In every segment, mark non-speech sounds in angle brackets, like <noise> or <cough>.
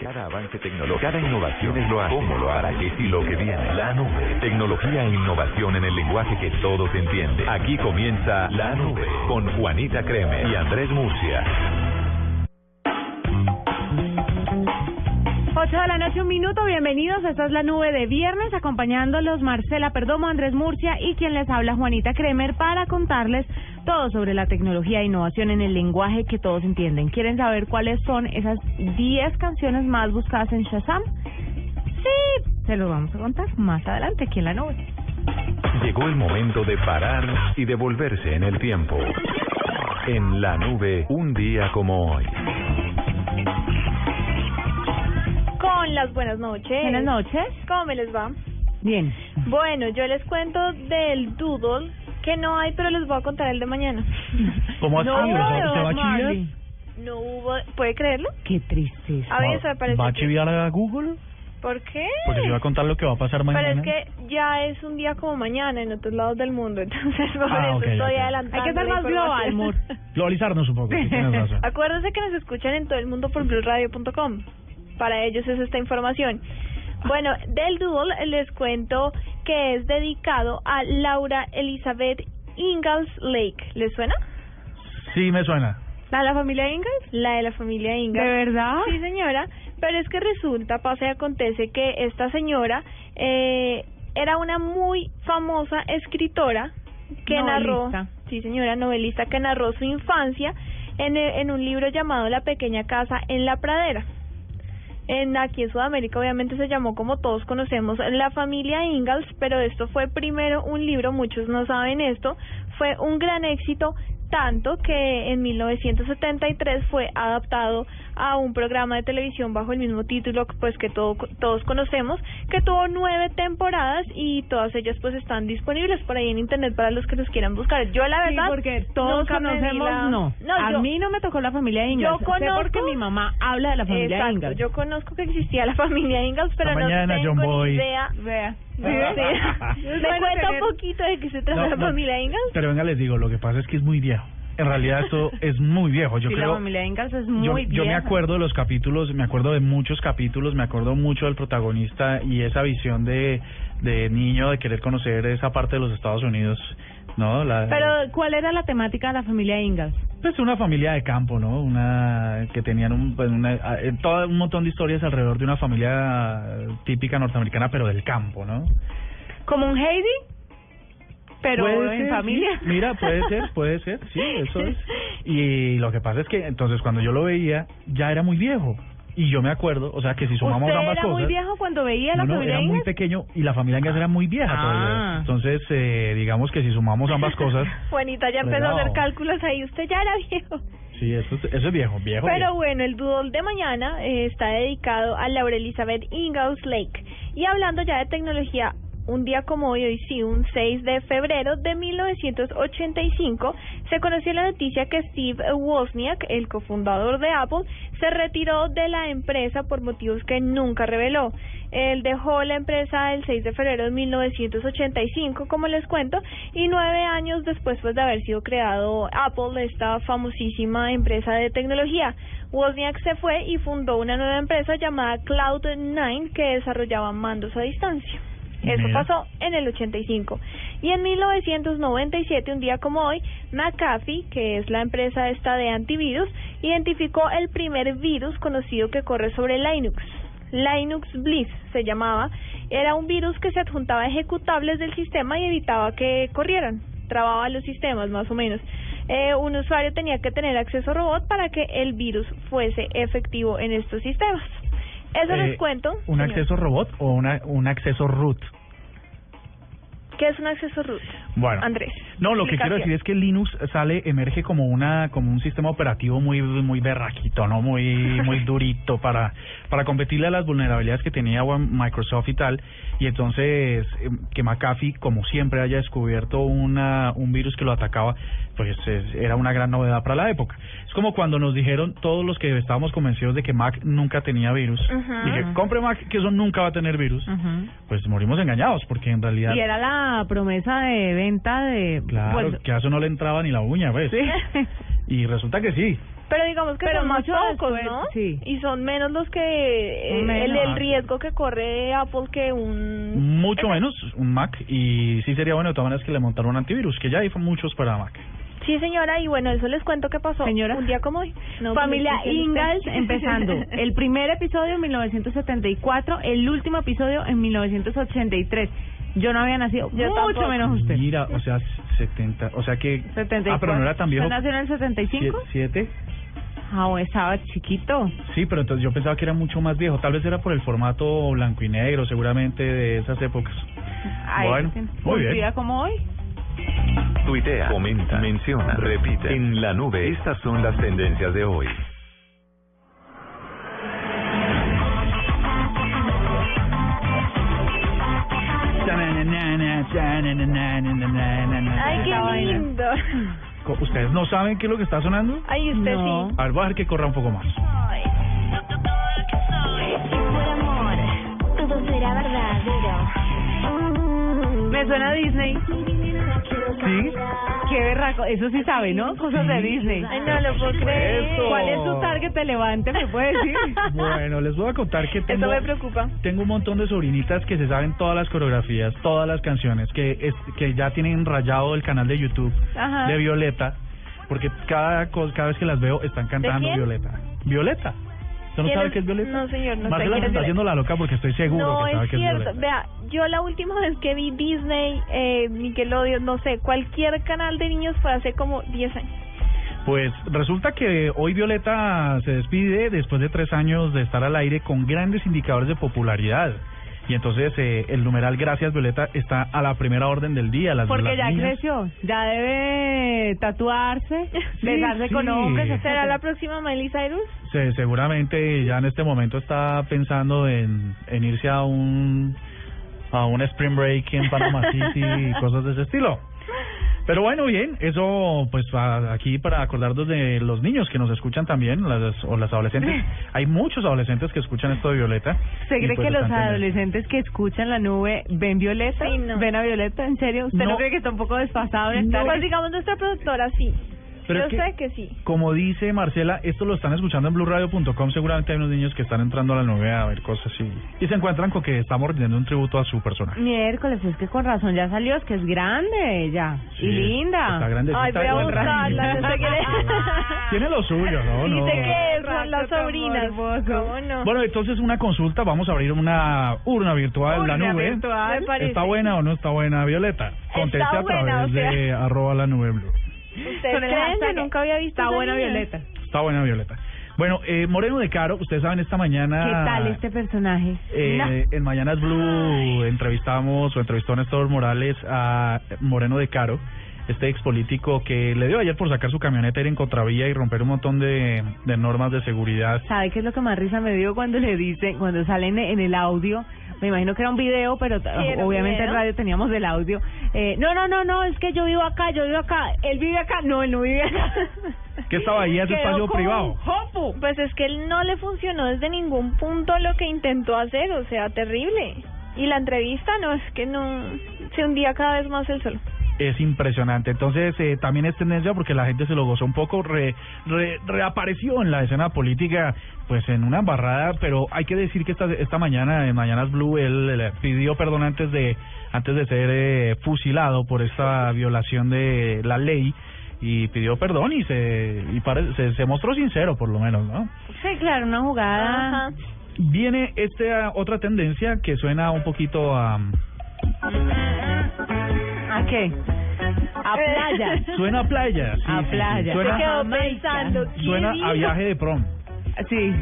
Cada avance tecnológico, cada innovación es lo hace, cómo lo hará, qué y lo que viene. La nube, tecnología e innovación en el lenguaje que todos entienden. Aquí comienza La Nube con Juanita Creme y Andrés Murcia. 8 de la noche, un minuto, bienvenidos. Esta es la nube de viernes, acompañándolos Marcela Perdomo, Andrés Murcia y quien les habla Juanita Kremer para contarles todo sobre la tecnología e innovación en el lenguaje que todos entienden. ¿Quieren saber cuáles son esas 10 canciones más buscadas en Shazam? Sí, se los vamos a contar más adelante aquí en la nube. Llegó el momento de parar y devolverse en el tiempo. En la nube, un día como hoy. Con las buenas noches. Buenas noches. ¿Cómo me les va? Bien. Bueno, yo les cuento del doodle que no hay, pero les voy a contar el de mañana. ¿Cómo así? No, ¿O sea, ¿Usted va a chiviar? No hubo, ¿puede creerlo? Qué tristeza. A ver, me parece ¿Va a chiviar a Google? ¿Por qué? Porque yo voy a contar lo que va a pasar Pero mañana. es que ya es un día como mañana en otros lados del mundo, <laughs> entonces por Ah, eso ok, estoy ok. adelantando Hay que ser la más global, amor. Globalizarnos un poco, sí, tienes razón. <laughs> Acuérdense que nos escuchan en todo el mundo por blueradio.com. Para ellos es esta información. Bueno, del Doodle les cuento que es dedicado a Laura Elizabeth Ingalls Lake. ¿Les suena? Sí, me suena. ¿La de la familia Ingalls? La de la familia ¿De Ingalls. verdad? Sí, señora. Pero es que resulta, pasa y acontece que esta señora eh, era una muy famosa escritora que narró, sí señora, novelista que narró su infancia en, en un libro llamado La pequeña casa en la pradera. En aquí en Sudamérica obviamente se llamó como todos conocemos La familia Ingalls, pero esto fue primero un libro, muchos no saben esto, fue un gran éxito tanto que en 1973 fue adaptado a un programa de televisión bajo el mismo título pues que todo, todos conocemos, que tuvo nueve temporadas y todas ellas pues están disponibles por ahí en internet para los que los quieran buscar. Yo la Sí, verdad porque todos conocemos, la- no. No, a yo- mí no me tocó la familia Ingalls. Yo Sé porque mi mamá habla de la familia Exacto, Ingalls. yo conozco que existía la <laughs> familia Ingalls, pero Hasta no mañana, tengo John ni idea. Vea. Sí, sí. <laughs> ¿Me cuenta tener- un poquito de qué se trata No, la no. familia Ingalls? Pero venga, les digo, lo que pasa es que es muy viejo. En realidad esto <laughs> es muy viejo. Yo sí, creo... la familia Ingalls es Yo, muy yo me vieja. acuerdo de los capítulos, me acuerdo de muchos capítulos, me acuerdo mucho del protagonista y esa visión de, de niño de querer conocer esa parte de los Estados Unidos, ¿no? La, Pero, ¿cuál era la temática de la familia Ingalls? Pues una familia de campo, ¿no? Una que tenían un, pues una, eh, todo un montón de historias alrededor de una familia típica norteamericana, pero del campo, ¿no? ¿Como un Heidi? Pero Puede en ser, familia. sí. Mira, puede ser, puede ser, sí, eso es. <laughs> Y lo que pasa es que entonces cuando yo lo veía ya era muy viejo y yo me acuerdo, o sea, que si sumamos ¿Usted ambas era cosas, muy viejo cuando veía la no, no, era muy pequeño y la familia Ingalls era muy vieja Ah. todavía. Entonces, eh, digamos que si sumamos ambas cosas, <laughs> Juanita ya empezó a Bravo. hacer cálculos ahí, usted ya era viejo. sí, eso, es- eso es viejo, viejo. Pero viejo. bueno, el doodle de mañana eh, está dedicado a Laura Elizabeth Ingalls Lake. Y hablando ya de tecnología, un día como hoy, hoy sí, un 6 de febrero de 1985, se conoció la noticia que Steve Wozniak, el cofundador de Apple, se retiró de la empresa por motivos que nunca reveló. Él dejó la empresa el 6 de febrero de 1985, como les cuento, y nueve años después pues, de haber sido creado Apple, esta famosísima empresa de tecnología. Wozniak se fue y fundó una nueva empresa llamada Cloud9 que desarrollaba mandos a distancia. Eso Mira. pasó en el 85. Y en 1997, un día como hoy, McAfee, que es la empresa esta de antivirus, identificó el primer virus conocido que corre sobre Linux. Linux Bliss se llamaba. Era un virus que se adjuntaba a ejecutables del sistema y evitaba que corrieran. Trababa los sistemas, más o menos. Eh, un usuario tenía que tener acceso robot para que el virus fuese efectivo en estos sistemas. Eso Eh, les cuento. ¿Un señor. acceso robot o una, un acceso root? ¿Qué es un acceso root? Bueno, Andrés. No, lo que quiero decir es que Linux sale, emerge como una, como un sistema operativo muy, muy berraquito, ¿no? Muy, muy <laughs> durito para, para competirle a las vulnerabilidades que tenía Microsoft y tal. Y entonces, eh, que McAfee, como siempre, haya descubierto una, un virus que lo atacaba, pues es- era una gran novedad para la época. Es como cuando nos dijeron todos los que estábamos convencidos de que Mac nunca tenía virus. Ujú. Dije, compre Mac, que eso nunca va a tener virus. Pues morimos engañados, porque en realidad... Y era la promesa de venta de... Claro, pues, que a eso no le entraba ni la uña, ¿ves? sí. Y resulta que sí. Pero digamos que Pero son más pocos, después, ¿no? sí. Y son menos los que eh, el, Menos. el riesgo que corre Apple que un Mucho menos un Mac y sí sería bueno de todas maneras que le montaran un antivirus, que ya hay muchos para Mac. Sí, señora, y bueno, eso les cuento qué pasó. Señora. Un día como hoy. No, Familia pues, ¿qué Ingalls <laughs> empezando. El primer episodio en 1974, el último episodio en 1983. Yo no había nacido, Yo mucho tampoco. menos usted. Mira, o sea, 70, o sea que... 74. Ah, pero no era tan viejo. ¿Usted nació en el 75? ¿Siete? Ah, bueno, estaba chiquito. Sí, pero entonces yo pensaba que era mucho más viejo. Tal vez era por el formato blanco y negro, seguramente de esas épocas. Ay, Bueno, un muy bien. día como hoy. Tuitea, comenta, menciona, repite. En la nube, estas son las tendencias de hoy. Ay, qué lindo. ¿Ustedes no saben qué es lo que está sonando? Ay, usted No. sí. A ver, voy a dejar que corra un poco más. Por amor, todo será verdadero. Me suena a Disney. ¿Sí? Qué berraco. Eso sí sabe, ¿no? Cosas de Disney. Ay, no lo puedo creer. Eso. ¿Cuál es su target de levante? ¿Me puede decir? <laughs> Bueno, les voy a contar que tengo... Eso me preocupa. Tengo un montón de sobrinitas que se saben todas las coreografías, todas las canciones, que es, que ya tienen rayado el canal de YouTube Ajá. de Violeta, porque cada cada vez que las veo están cantando quién? Violeta. Violeta. ¿Usted no ¿Quién sabe es? qué es Violeta? No, señor, no sé Marcela se es está haciendo la loca porque estoy seguro No, que sabe es qué es cierto. Violeta. Vea, yo la última vez que vi Disney, eh, Nickelodeon, no sé, cualquier canal de niños fue hace como 10 años. Pues resulta que hoy Violeta se despide después de tres años de estar al aire con grandes indicadores de popularidad. Y entonces eh, el numeral Gracias Violeta está a la primera orden del día. Las, Porque las ya niñas- creció. Ya debe tatuarse, Sí, besarse sí. con hombres. ¿Será la próxima Miley Cyrus? Se- seguramente ya en este momento está pensando en, en irse a un a un spring break en Panama City y cosas de ese estilo. <laughs> Pero bueno, bien, eso pues aquí para acordarnos de los niños que nos escuchan también, las, o las adolescentes. <laughs> Hay muchos adolescentes que escuchan esto de Violeta. ¿Se cree pues, que los adolescentes que escuchan la nube ven Violeta? Sí, no. ¿Ven a Violeta? ¿En serio? ¿Usted no, No. cree que está un poco desfasado? en No. Pues digamos nuestra productora, sí. Pero yo es que- sé que sí. Como dice Marcela, esto lo están escuchando en blueradio.com. Seguramente hay unos niños que están entrando a la nube a ver cosas y, y se encuentran con que estamos rindiendo un tributo a su personaje. Miércoles, es que con razón ya salió, es que es grande ella. Sí, y linda. Está grandecita. Ay, voy a buscarla, no sé qué <laughs> Tiene lo suyo, ¿no? no. Dice que son Rato las sobrinas. ¿Cómo no? Bueno, entonces una consulta. Vamos a abrir una urna virtual, la Urna nube. virtual. ¿Está buena o no está buena, Violeta? Conteste a buena, través o sea. de arroba la nube blue. ¿Ustedes creen? Yo nunca había visto Está buena niña. Violeta. Está buena, Violeta. Bueno, eh, Moreno de Caro, ustedes saben, esta mañana... ¿Qué tal este personaje? Eh, en Mañanas Blue entrevistamos o entrevistó Néstor Morales a Moreno de Caro, este ex político que le dio ayer por sacar su camioneta, ir en contravía y romper un montón de, de normas de seguridad. ¿Sabe qué es lo que más risa me dio cuando le dicen, cuando salen en el audio? Me imagino que era un video, pero obviamente en radio teníamos el audio. Eh, no, no, no, no, es que yo vivo acá, yo vivo acá. Él vive acá. No, él no vive acá. <laughs> Que estaba ahí, Quedó espacio privado. Pues es que él no le funcionó desde ningún punto lo que intentó hacer, o sea, terrible. Y la entrevista, no, es que no, se hundía cada vez más el sol. Es impresionante. Entonces, eh, también es tendencia porque la gente se lo gozó un poco, re, re- reapareció en la escena política, pues en una embarrada, pero hay que decir que esta, esta mañana, en Mañanas Blue, él, pidió perdón antes de, antes de ser eh, fusilado por esta violación de la ley y pidió perdón y se y pare- se, se mostró sincero por lo menos, ¿no? Sí, claro, una jugada. Ajá. Viene esta otra tendencia que suena un poquito a ¿A qué? A playa. suena a playa, sí, A sí, sí. playa. Suena, Se quedó pensando, ¿qué suena a viaje de prom. Sí.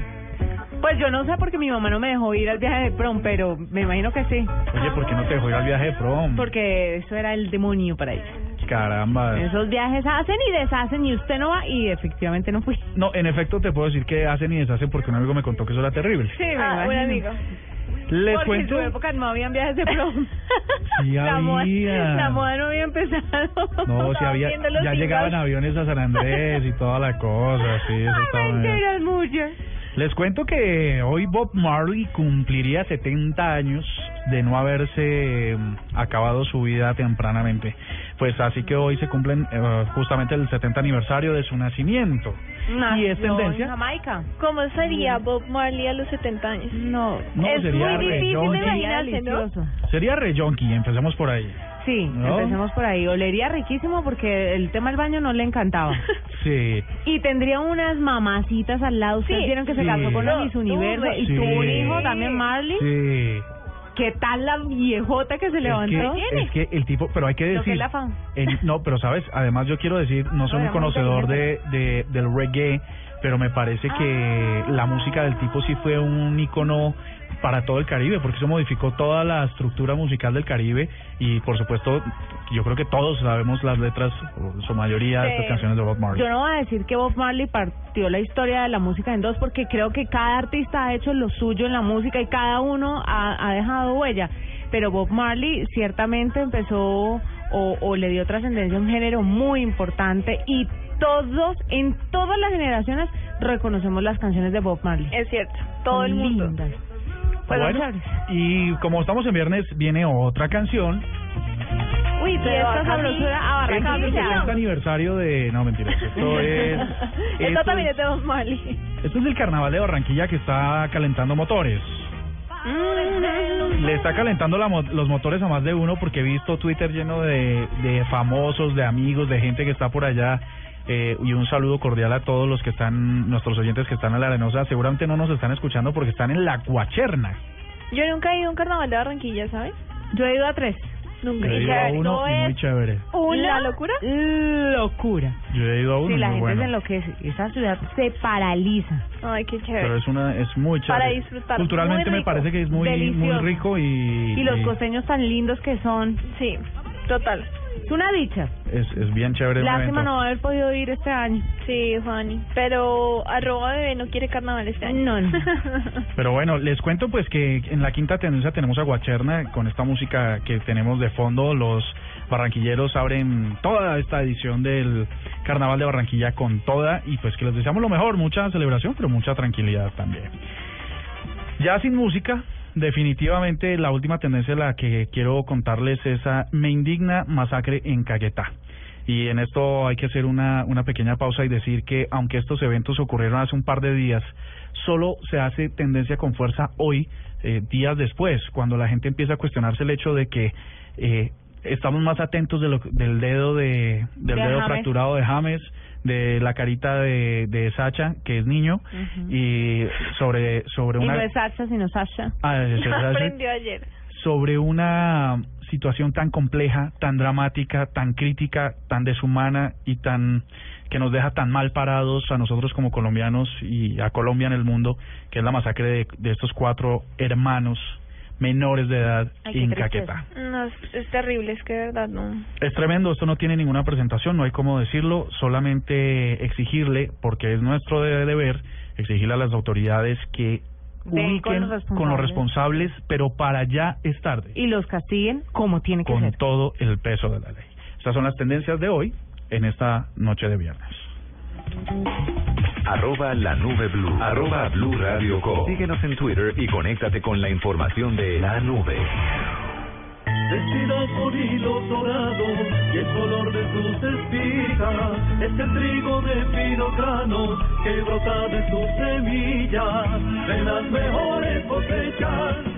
Pues yo no sé porque mi mamá no me dejó ir al viaje de prom, pero me imagino que sí. Oye, ¿por qué no te dejó ir al viaje de prom? Porque eso era el demonio para ella. Caramba. Esos viajes hacen y deshacen y usted no va y efectivamente no fui. No, en efecto te puedo decir que hacen y deshacen porque un amigo me contó que eso era terrible. Sí, me Ah, un imagino. amigo. Les Porque cuento. en su época no habían viajes de prom. <laughs> Sí la, moda, había. la moda no había empezado. No, si Estaban había, ya llegaban aviones a San Andrés y toda la cosa, sí, eso Ay, mentiras muchas. Les cuento que hoy Bob Marley cumpliría 70 años de no haberse mm, acabado su vida tempranamente. Pues así que hoy se cumplen eh, justamente el 70 aniversario de su nacimiento. y es Nació tendencia. En Jamaica. ¿Cómo sería Bob Marley a los 70 años? No. No, es sería muy difícil imaginarse. Sería re yonki, empecemos por ahí. Sí, ¿No? empecemos por ahí. Olería riquísimo porque el tema del baño no le encantaba. <laughs> Sí. Y tendría unas mamacitas al lado. Ustedes Sí. vieron que se casó con No, Miss Universo y Sí. tuvo un hijo también, Marley. Sí. ¿Qué tal la viejota que se Es levantó? que, es que el tipo, pero hay que Lo que decir, es la el- no, pero sabes, además yo quiero decir, no soy un conocedor de, de del reggae, pero me parece que Ah. la música del tipo sí fue un icono para todo el Caribe, porque eso modificó toda la estructura musical del Caribe y por supuesto, yo creo que todos sabemos las letras, o su mayoría de Sí. estas canciones de Bob Marley. Yo no voy a decir que Bob Marley partió la historia de la música en dos porque creo que cada artista ha hecho lo suyo en la música y cada uno ha, ha dejado huella. Pero Bob Marley ciertamente empezó o, o le dio trascendencia a un género muy importante y todos, en todas las generaciones, reconocemos las canciones de Bob Marley. Es cierto, todo el mundo. lindas. Bueno, y como estamos en viernes, viene otra canción. Uy, fiesta Barranquilla. sabrosura a Este es el Barranquilla. 70 aniversario de... No, mentira. Esto <laughs> es... Esto esto también es- de Bob Marley. Esto es el carnaval de Barranquilla que está calentando motores. Le está calentando la mo- los motores a más de uno porque he visto Twitter lleno de, de famosos, de amigos, de gente que está por allá. Eh, y un saludo cordial a todos los que están, nuestros oyentes que están en la arenosa. Seguramente no nos están escuchando porque están en la cuacherna. Yo nunca he ido a un carnaval de Barranquilla, ¿sabes? Yo he ido a tres. Nunca. Yo he ido a uno y muy chévere. ¿Una locura? locura. Yo he ido a uno Sí, y la gente bueno. se enloquece. Esa ciudad se paraliza. Ay, qué chévere. Pero es una es muy chévere. Para disfrutar, Culturalmente me parece que es muy rico y Y los y costeños tan lindos que son. Sí, total. Es una dicha. es, es bien chévere. Lástima no haber podido ir este año. Sí, Juani. Pero arroba bebé no quiere carnaval este año. No, no. <laughs> Pero bueno, les cuento pues que en la quinta tendencia tenemos a Guacherna con esta música que tenemos de fondo. Los barranquilleros abren toda esta edición del Carnaval de Barranquilla con toda y pues que les deseamos lo mejor, mucha celebración, pero mucha tranquilidad también. Ya sin música, definitivamente la última tendencia la que quiero contarles es a Me indigna masacre en Caquetá. Y en esto hay que hacer una, una pequeña pausa y decir que aunque estos eventos ocurrieron hace un par de días, solo se hace tendencia con fuerza hoy, eh, días después, cuando la gente empieza a cuestionarse el hecho de que eh, estamos más atentos de lo, del dedo de, del De dedo James. fracturado de James, de la carita de, de Sacha, que es niño, y sobre, sobre Y una... no es Sasha, sino Sasha. Ah, es- <laughs> es- es- Aprendió ayer. sobre una situación tan compleja, tan dramática, tan crítica, tan deshumana y tan que nos deja tan mal parados a nosotros como colombianos y a Colombia en el mundo, que es la masacre de, de estos cuatro hermanos menores de edad en. Caquetá. No, es, es terrible, es que de verdad no. Es tremendo, esto no tiene ninguna presentación, no hay cómo decirlo, solamente exigirle, porque es nuestro de- deber, exigirle a las autoridades que con ubiquen los con los responsables, pero para ya es tarde Y los castiguen como tiene que con ser. todo el peso de la ley. Estas son las tendencias de hoy en esta noche de viernes. Arroba la nube blue. Arroba blue radio co. Síguenos en Twitter y conéctate con la información de la nube. Vestidos con hilos dorados y el color de sus espigas es el trigo de fino grano que brota de sus semillas. De las mejores cosechas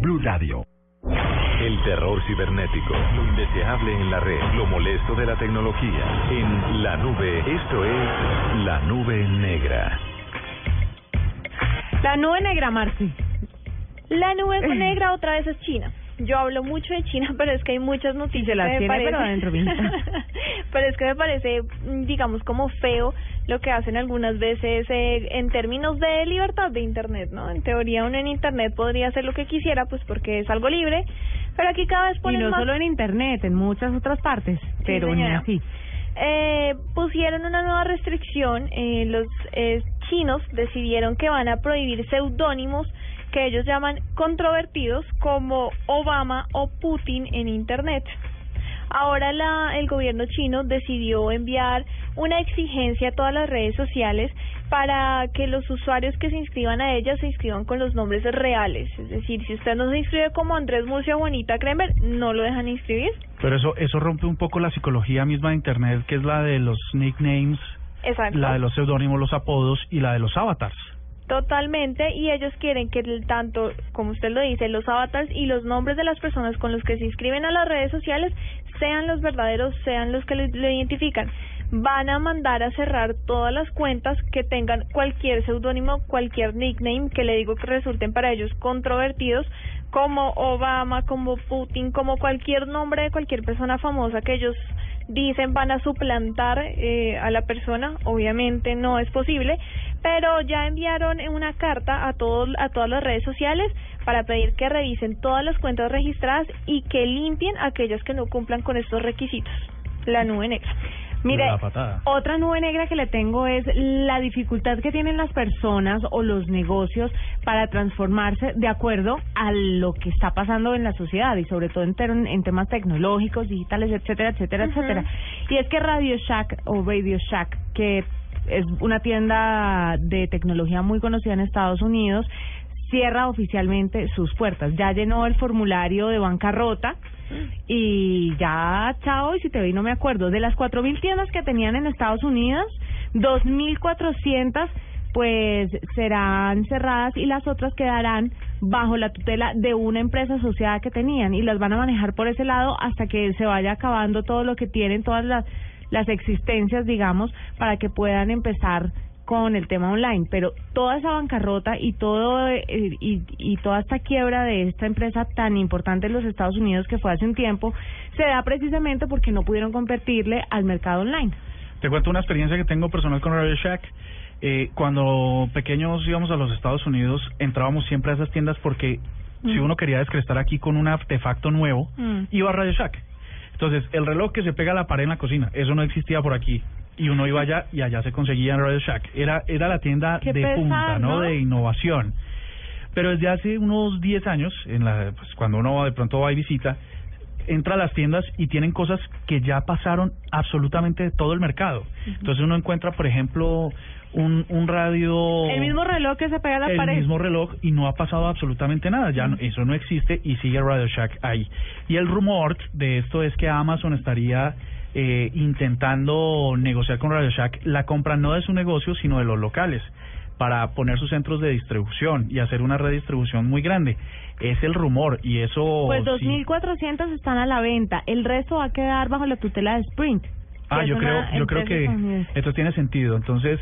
Blue Radio. El terror cibernético, lo indeseable en la red, lo molesto de la tecnología. En la nube, esto es la nube negra. La nube negra, Marci. La nube <clears throat> negra otra vez es China. Yo hablo mucho de China, <laughs> pero es que hay muchas noticias se las que me tiene, parece, pero adentro, <laughs> pero es que me parece, mm, digamos, como feo lo que hacen algunas veces eh, en términos de libertad de Internet, ¿no? En teoría uno en Internet podría hacer lo que quisiera, pues porque es algo libre, pero aquí cada vez Y ponen no más... solo en Internet, en muchas otras partes, pero ni así. Eh, pusieron una nueva restricción. Eh, los eh, chinos decidieron que van a prohibir seudónimos que ellos llaman controvertidos como Obama o Putin en Internet. Ahora la, el gobierno chino decidió enviar una exigencia a todas las redes sociales para que los usuarios que se inscriban a ellas se inscriban con los nombres reales. Es decir, si usted no se inscribe como Andrés Murcia Bonita Kremer, no lo dejan inscribir. Pero eso eso rompe un poco la psicología misma de Internet, que es la de los nicknames, Exacto. la de los seudónimos, los apodos y la de los avatars. Totalmente, y ellos quieren que el- tanto, como usted lo dice, los avatars y los nombres de las personas con los que se inscriben a las redes sociales sean los verdaderos, sean los que lo, lo identifican. Van a mandar a cerrar todas las cuentas que tengan cualquier seudónimo, cualquier nickname que le digo que resulten para ellos controvertidos, como Obama, como Putin, como cualquier nombre de cualquier persona famosa que ellos dicen van a suplantar eh, a la persona, obviamente no es posible, pero ya enviaron una carta a todos a todas las redes sociales para pedir que revisen todas las cuentas registradas y que limpien aquellas que no cumplan con estos requisitos. La nube negra. Mire, La patada. otra nube negra que le tengo es la dificultad que tienen las personas o los negocios para transformarse de acuerdo a lo que está pasando en la sociedad y sobre todo en, ter- en temas tecnológicos, digitales, etcétera, etcétera, etcétera. Y es que Radio Shack o Radio Shack, que es una tienda de tecnología muy conocida en Estados Unidos, cierra oficialmente sus puertas. Ya llenó el formulario de bancarrota y ya, chao, y si te vi no me acuerdo. De las 4.000 tiendas que tenían en Estados Unidos, 2.400 pues serán cerradas y las otras quedarán bajo la tutela de una empresa asociada que tenían y las van a manejar por ese lado hasta que se vaya acabando todo lo que tienen, todas las, las existencias, digamos, para que puedan empezar con el tema online, pero toda esa bancarrota y todo eh, y, y toda esta quiebra de esta empresa tan importante en los Estados Unidos que fue hace un tiempo se da precisamente porque no pudieron competirle al mercado online. Te cuento una experiencia que tengo personal con Radio Shack. Eh, cuando pequeños íbamos a los Estados Unidos, entrábamos siempre a esas tiendas porque si Mm. uno quería descrestar aquí con un artefacto nuevo, Mm. iba a Radio Shack. Entonces, el reloj que se pega a la pared en la cocina, eso no existía por aquí. Y uno iba allá y allá se conseguía en Radio Shack. Era, era la tienda Qué de punta, ¿no? ¿no? De innovación. Pero desde hace unos 10 años, en la, pues, cuando uno de pronto va y visita, entra a las tiendas y tienen cosas que ya pasaron absolutamente de todo el mercado. Entonces uno encuentra, por ejemplo, un, un radio... El mismo reloj que se pega a la el pared. mismo reloj y no ha pasado absolutamente nada, ya no- eso no existe y sigue Radio Shack ahí. Y el rumor de esto es que Amazon estaría eh, intentando negociar con Radio Shack la compra no de su negocio, sino de los locales para poner sus centros de distribución y hacer una redistribución muy grande. Es el rumor y eso... Pues Oh, sí. 2.400 están a la venta. El resto va a quedar bajo la tutela de Sprint. Ah, yo creo, yo creo que esto tiene sentido. Entonces,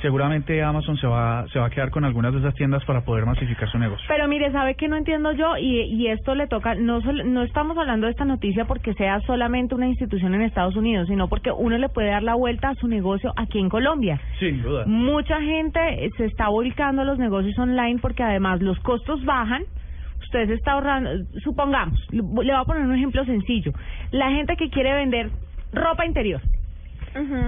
seguramente Amazon se va, se va a quedar con algunas de esas tiendas para poder masificar su negocio. Pero mire, ¿sabe que no entiendo yo? Y, y esto le toca, no, no estamos hablando de esta noticia porque sea solamente una institución en Estados Unidos, sino porque uno le puede dar la vuelta a su negocio aquí en Colombia. Sin duda. Mucha gente se está volcando a los negocios online porque además los costos bajan. Usted se está ahorrando, supongamos, le voy a poner un ejemplo sencillo. La gente que quiere vender ropa interior,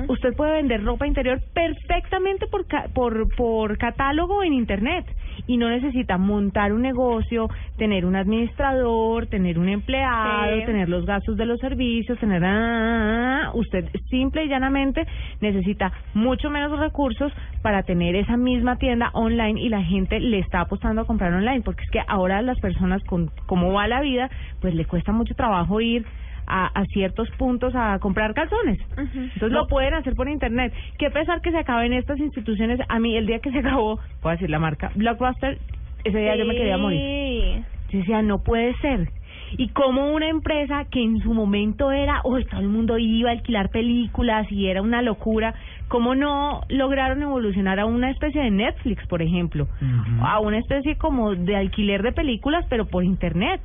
Usted puede vender ropa interior perfectamente por, ca- por, por catálogo en Internet. Y no necesita montar un negocio, tener un administrador, tener un empleado, Sí. tener los gastos de los servicios, tener... ah, usted simple y llanamente necesita mucho menos recursos para tener esa misma tienda online y la gente le está apostando a comprar online porque es que ahora las personas con cómo va la vida pues le cuesta mucho trabajo ir a, a ciertos puntos a comprar calzones. Entonces lo pueden hacer por internet. Qué pesar que se acaben estas instituciones. A mí el día que se acabó, voy a decir la marca, Blockbuster, ese día yo me quería morir. Sí. Yo decía, no puede ser. Y como una empresa que en su momento era, oh, todo el mundo iba a alquilar películas y era una locura, ¿cómo no lograron evolucionar a una especie de Netflix, por ejemplo? A una especie como de alquiler de películas, pero por internet.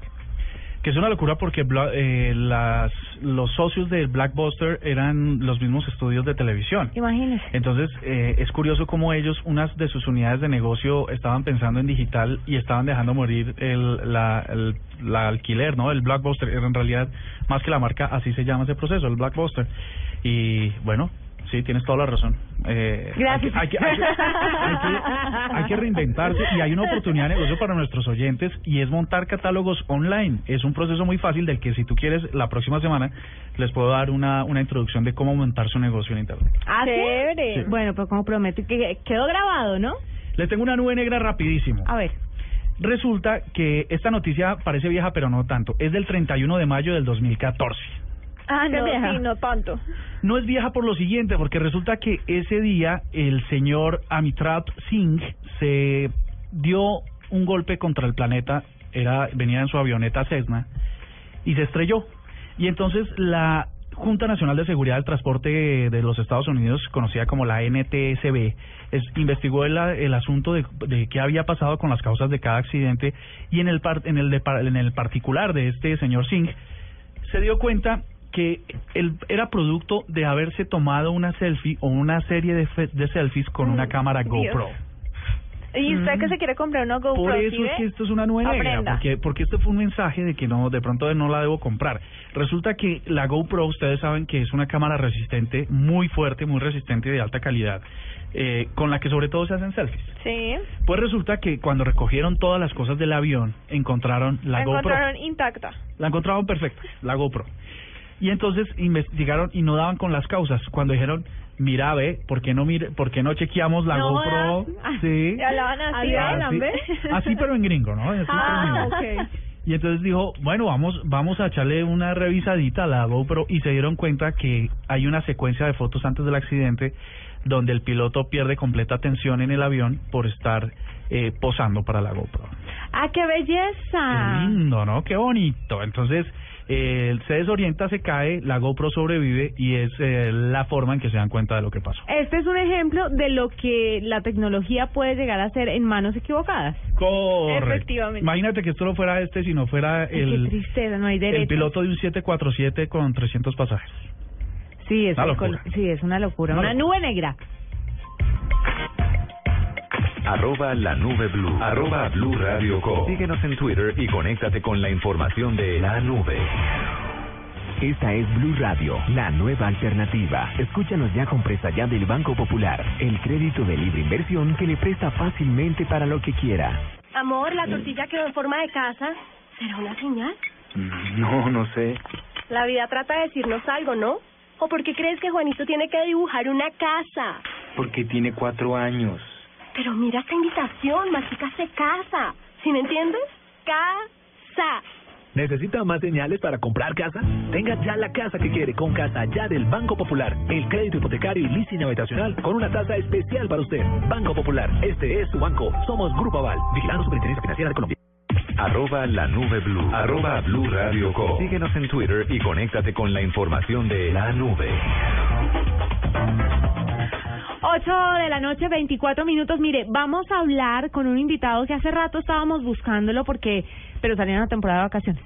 Que es una locura porque eh, las, los socios del Blackbuster eran los mismos estudios de televisión. Imagínese. Entonces, eh, es curioso cómo ellos, unas de sus unidades de negocio, estaban pensando en digital y estaban dejando morir el, la, el, la alquiler, ¿no? El Blockbuster. En realidad, más que la marca, así se llama ese proceso, el Blockbuster. Y bueno, sí, tienes toda la razón. Eh, Gracias. Hay que, hay, que, hay, que, hay que- hay que reinventarse y hay una oportunidad de negocio para nuestros oyentes y es montar catálogos online. Es un proceso muy fácil del que si tú quieres, la próxima semana les puedo dar una, una introducción de cómo montar su negocio en Internet. ¿Ah? Chévere. Sí. Bueno, pues como prometo que quedó grabado, ¿no? Les tengo una nube negra rapidísimo. A ver. Resulta que esta noticia parece vieja, pero no tanto. Es del 31 de mayo del 2014. Ah, no, vieja. sí, no tanto. No es vieja por lo siguiente, porque resulta que ese día el señor Amitabh Singh se dio un golpe contra el planeta, era venía en su avioneta Cessna y se estrelló. Y entonces la Junta Nacional de Seguridad del Transporte de los Estados Unidos, conocida como la NTSB, es, investigó el, el asunto de, de qué había pasado con las causas de cada accidente y en el par- en el de par- en el particular de este señor Singh se dio cuenta que él era producto de haberse tomado una selfie o una serie de, fe- de selfies con una Mm, cámara Dios. GoPro. Y usted que se quiere comprar una GoPro, Por eso ¿sí es que esto es una negra, Aprenda. porque, porque este fue un mensaje de que no, de pronto no la debo comprar. Resulta que la GoPro, ustedes saben que es una cámara resistente, muy fuerte, muy resistente de alta calidad, eh, con la que sobre todo se hacen selfies. Sí. Pues resulta que cuando recogieron todas las cosas del avión, encontraron la, La GoPro. encontraron intacta. La encontraron perfecta, la GoPro. Y entonces investigaron y no daban con las causas. Cuando dijeron, mira, ve, ¿por qué no, mire, ¿por qué no chequeamos la No GoPro? jodas. Sí. <laughs> Hablaban así, Así <laughs> así, pero en gringo, ¿no? Así, pero en Ah, gringo. ok. Y entonces dijo, bueno, vamos vamos a echarle una revisadita a la GoPro y se dieron cuenta que hay una secuencia de fotos antes del accidente donde el piloto pierde completa atención en el avión por estar eh, posando para la GoPro. ¡Ah, qué belleza! Qué lindo, ¿no? Qué bonito. Entonces, eh, se desorienta, se cae, la GoPro sobrevive y es eh, la forma en que se dan cuenta de lo que pasó. Este es un ejemplo de lo que la tecnología puede llegar a hacer en manos equivocadas. Correcto. Efectivamente. Imagínate que esto no fuera este, sino fuera Qué el, tristeza, no hay derecho. el piloto de un 747 con 300 pasajes. Sí, es, Una un locura. col- sí, es una locura. Una Una nube negra. Arroba la nube blue. Arroba blue radio com. Síguenos en Twitter y conéctate con la información de la nube. Esta es Blue Radio, la nueva alternativa. Escúchanos ya con presta ya del Banco Popular, el crédito de libre inversión que le presta fácilmente para lo que quiera. Amor, la tortilla quedó en forma de casa. ¿Será una señal? No, no sé. La vida trata de decirnos algo, ¿no? ¿O por qué crees que Juanito tiene que dibujar una casa? Porque tiene cuatro años. Pero mira esta invitación, Mágica se casa. ¿Sí me entiendes? Casa. ¿Necesita más señales para comprar casa? Tenga ya la casa que quiere con Casa Ya del Banco Popular. El crédito hipotecario y leasing habitacional con una tasa especial para usted. Banco Popular, este es su banco. Somos Grupo Aval, vigilando Superintendencia Financiera de Colombia. Arroba la nube blue. Arroba blue radio com. Síguenos en Twitter y conéctate con la información de la nube. 8 de la noche, 24 minutos. Mire, vamos a hablar con un invitado que hace rato estábamos buscándolo porque, pero salió en la temporada de vacaciones.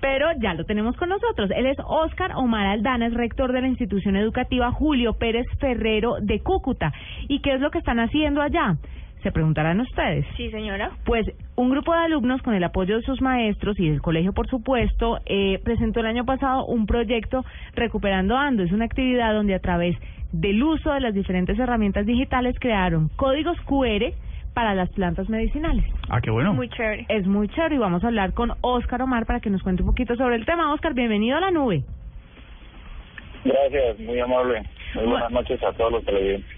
Pero ya lo tenemos con nosotros. Él es Óscar Omar Aldana, es rector de la institución educativa Julio Pérez Ferrero de Cúcuta. ¿Y qué es lo que están haciendo allá? Se preguntarán ustedes. Sí, señora. Pues un grupo de alumnos con el apoyo de sus maestros y del colegio, por supuesto, eh, presentó el año pasado un proyecto Recuperando Ando. Es una actividad donde a través del uso de las diferentes herramientas digitales crearon códigos QR para las plantas medicinales. Ah, qué bueno. Muy chévere. Es muy chévere y vamos a hablar con Óscar Omar para que nos cuente un poquito sobre el tema. Óscar, bienvenido a la nube. Gracias, muy amable. Muy buenas noches a todos los televidentes.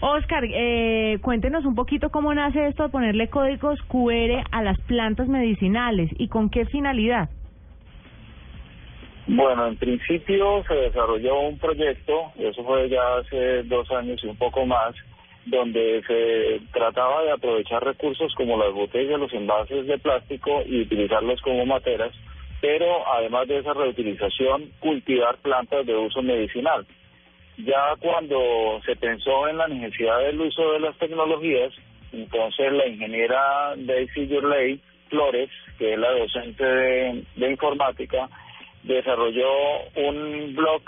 Óscar, eh, cuéntenos un poquito cómo nace esto de ponerle códigos QR a las plantas medicinales y con qué finalidad. Bueno, en principio se desarrolló un proyecto, eso fue ya hace dos años y un poco más, donde se trataba de aprovechar recursos como las botellas, los envases de plástico y utilizarlos como materas, pero además de esa reutilización, cultivar plantas de uso medicinal. Ya cuando se pensó en la necesidad del uso de las tecnologías, entonces la ingeniera Daisy Yurley Flores, que es la docente de informática, desarrolló un blog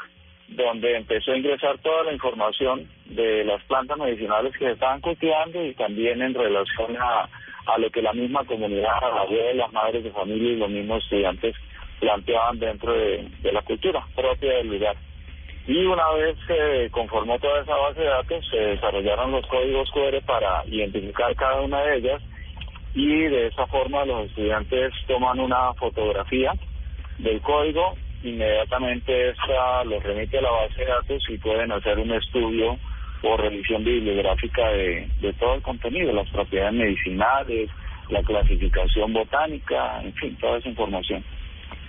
donde empezó a ingresar toda la información de las plantas medicinales que se estaban cultivando y también en relación a, a lo que la misma comunidad, las madres de familia y los mismos estudiantes planteaban dentro de, de la cultura propia del lugar. Y una vez se conformó toda esa base de datos, se desarrollaron los códigos QR para identificar cada una de ellas y de esa forma los estudiantes toman una fotografía del código, inmediatamente esta los remite a la base de datos y pueden hacer un estudio o revisión bibliográfica de, de todo el contenido, las propiedades medicinales, la clasificación botánica, en fin, toda esa información.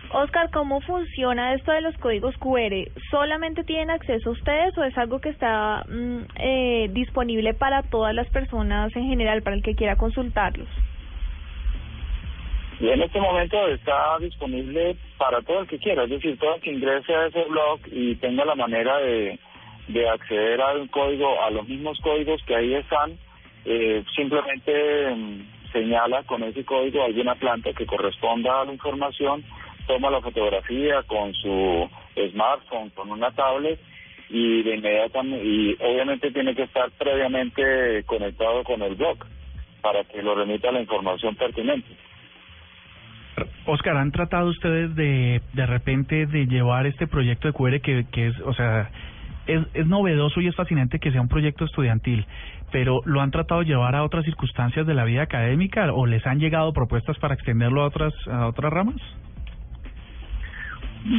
Oscar, ¿cómo funciona esto de los códigos QR? ¿Solamente tienen acceso ustedes o es algo que está mm, eh, disponible para todas las personas en general, para el que quiera consultarlos? Y en este momento está disponible para todo el que quiera, es decir, todo el que ingrese a ese blog y tenga la manera de, de acceder al código, a los mismos códigos que ahí están, eh, simplemente mm, señala con ese código alguna planta que corresponda a la información, toma la fotografía con su smartphone, con una tablet y de inmediato, y obviamente tiene que estar previamente conectado con el blog para que lo remita la información pertinente. Oscar, ¿han tratado ustedes de de repente de llevar este proyecto de QR que, que es, o sea, es, es novedoso y es fascinante que sea un proyecto estudiantil, pero ¿lo han tratado de llevar a otras circunstancias de la vida académica o les han llegado propuestas para extenderlo a otras a otras ramas?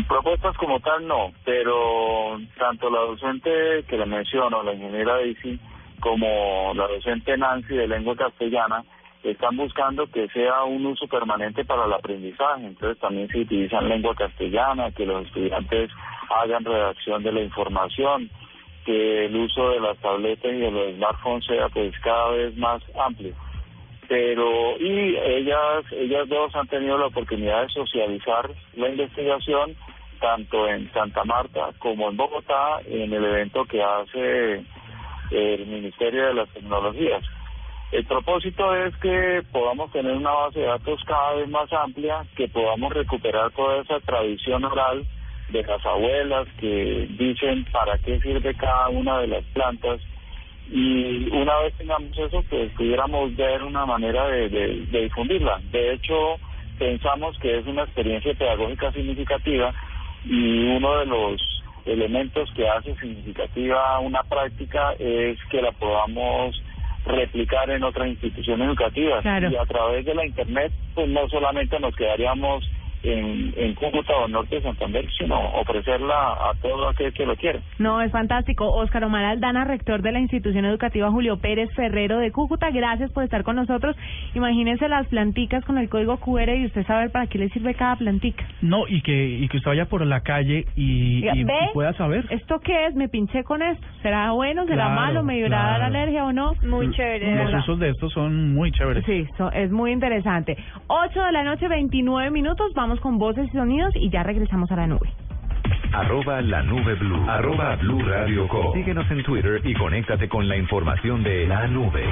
Propuestas como tal no, pero tanto la docente que le menciono, la ingeniera Daisy, como la docente Nancy de lengua castellana, están buscando que sea un uso permanente para el aprendizaje. Entonces también se utilizan lengua castellana, que los estudiantes hagan redacción de la información, que el uso de las tabletas y de los smartphones sea pues cada vez más amplio. Pero, y ellas, ellas dos han tenido la oportunidad de socializar la investigación tanto en Santa Marta como en Bogotá en el evento que hace el Ministerio de las Tecnologías. El propósito es que podamos tener una base de datos cada vez más amplia, que podamos recuperar toda esa tradición oral de las abuelas que dicen para qué sirve cada una de las plantas y una vez tengamos eso pues pudiéramos ver una manera de, de, difundirla. De hecho pensamos que es una experiencia pedagógica significativa y uno de los elementos que hace significativa una práctica es que la podamos replicar en otras instituciones educativas. Y a través de la internet pues no solamente nos quedaríamos en, en Cúcuta o Norte de Santander, sino ofrecerla a todo aquel que lo quiera. No, es fantástico. Óscar Omar Aldana, rector de la institución educativa Julio Pérez Ferrero de Cúcuta, gracias por estar con nosotros. Imagínense las planticas con el código QR y usted sabe para qué le sirve cada plantica. No, y que y que usted vaya por la calle y, y, ¿Ve? y pueda saber. ¿Esto qué es? Me pinché con esto. ¿Será bueno? ¿Será Claro, malo? ¿Me irá a dar claro. alergia o no? Muy chévere. Los ¿verdad? usos de estos son muy chéveres. Sí, so- es muy interesante. 8 de la noche, 29 minutos. Vamos con voces y sonidos y ya regresamos a la nube. Arroba la nube blue. Arroba blue radio com. Síguenos en Twitter y conéctate con la información de la nube.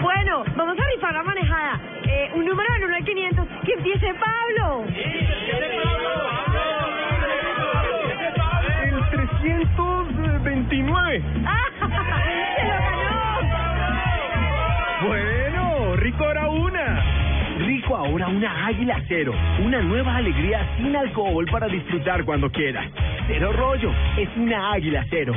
Bueno, vamos a rifar la manejada. Eh, un número del 1 al 500. ¡Que empiece Pablo! 329. ¡Se lo ganó! Bueno, rico ahora una. Rico ahora una Águila Cero, una nueva alegría sin alcohol para disfrutar cuando quieras. Cero rollo, es una Águila Cero.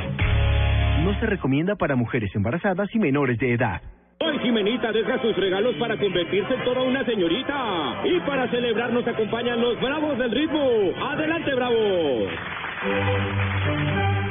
No se recomienda para mujeres embarazadas y menores de edad. Hoy Jimenita deja sus regalos para convertirse en toda una señorita. Y para celebrar nos acompañan los Bravos del Ritmo. ¡Adelante, Bravos!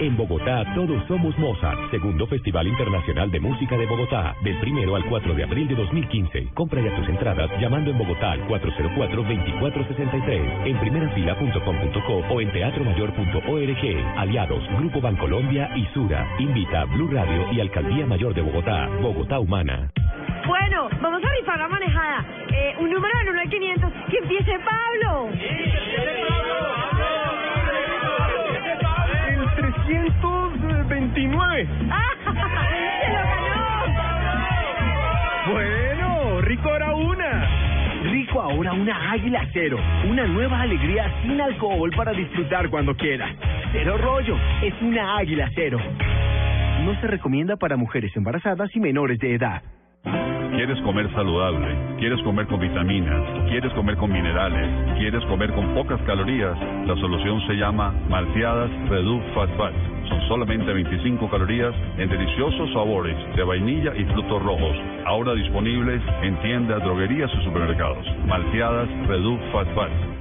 En Bogotá todos somos Mozart, segundo Festival Internacional de Música de Bogotá, del primero al 4 de abril de 2015. Compra ya tus entradas llamando en Bogotá al 404-2463, en primerafila.com.co o en teatromayor.org. Aliados, Grupo Bancolombia y Sura. Invita a Blue Radio y Alcaldía Mayor de Bogotá, Bogotá Humana. Bueno, vamos a rifar la manejada. Eh, un número del 1 al 500. ¡Que empiece Pablo! 1929. <laughs> ¡Ah! <laughs> ¡Se lo ganó! Bueno, rico ahora una. Rico ahora una águila cero. Una nueva alegría sin alcohol para disfrutar cuando quieras. Cero rollo, es una águila cero. No se recomienda para mujeres embarazadas y menores de edad. ¿Quieres comer saludable? ¿Quieres comer con vitaminas? ¿Quieres comer con minerales? ¿Quieres comer con pocas calorías? La solución se llama Malteadas Reduc Fat Fat. Son solamente 25 calorías en deliciosos sabores de vainilla y frutos rojos. Ahora disponibles en tiendas, droguerías y supermercados. Malteadas Reduc Fat Fat.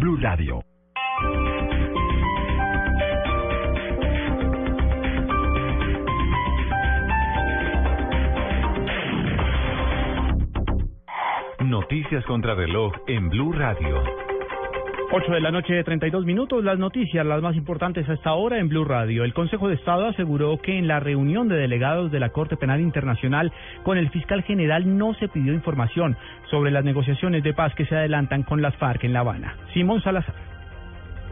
Blue Radio. Noticias contra reloj en Blue Radio. 8 de la noche, 32 minutos. Las noticias, las más importantes hasta ahora en Blue Radio. El Consejo de Estado aseguró que en la reunión de delegados de la Corte Penal Internacional con el fiscal general no se pidió información sobre las negociaciones de paz que se adelantan con las FARC en La Habana. Simón Salazar.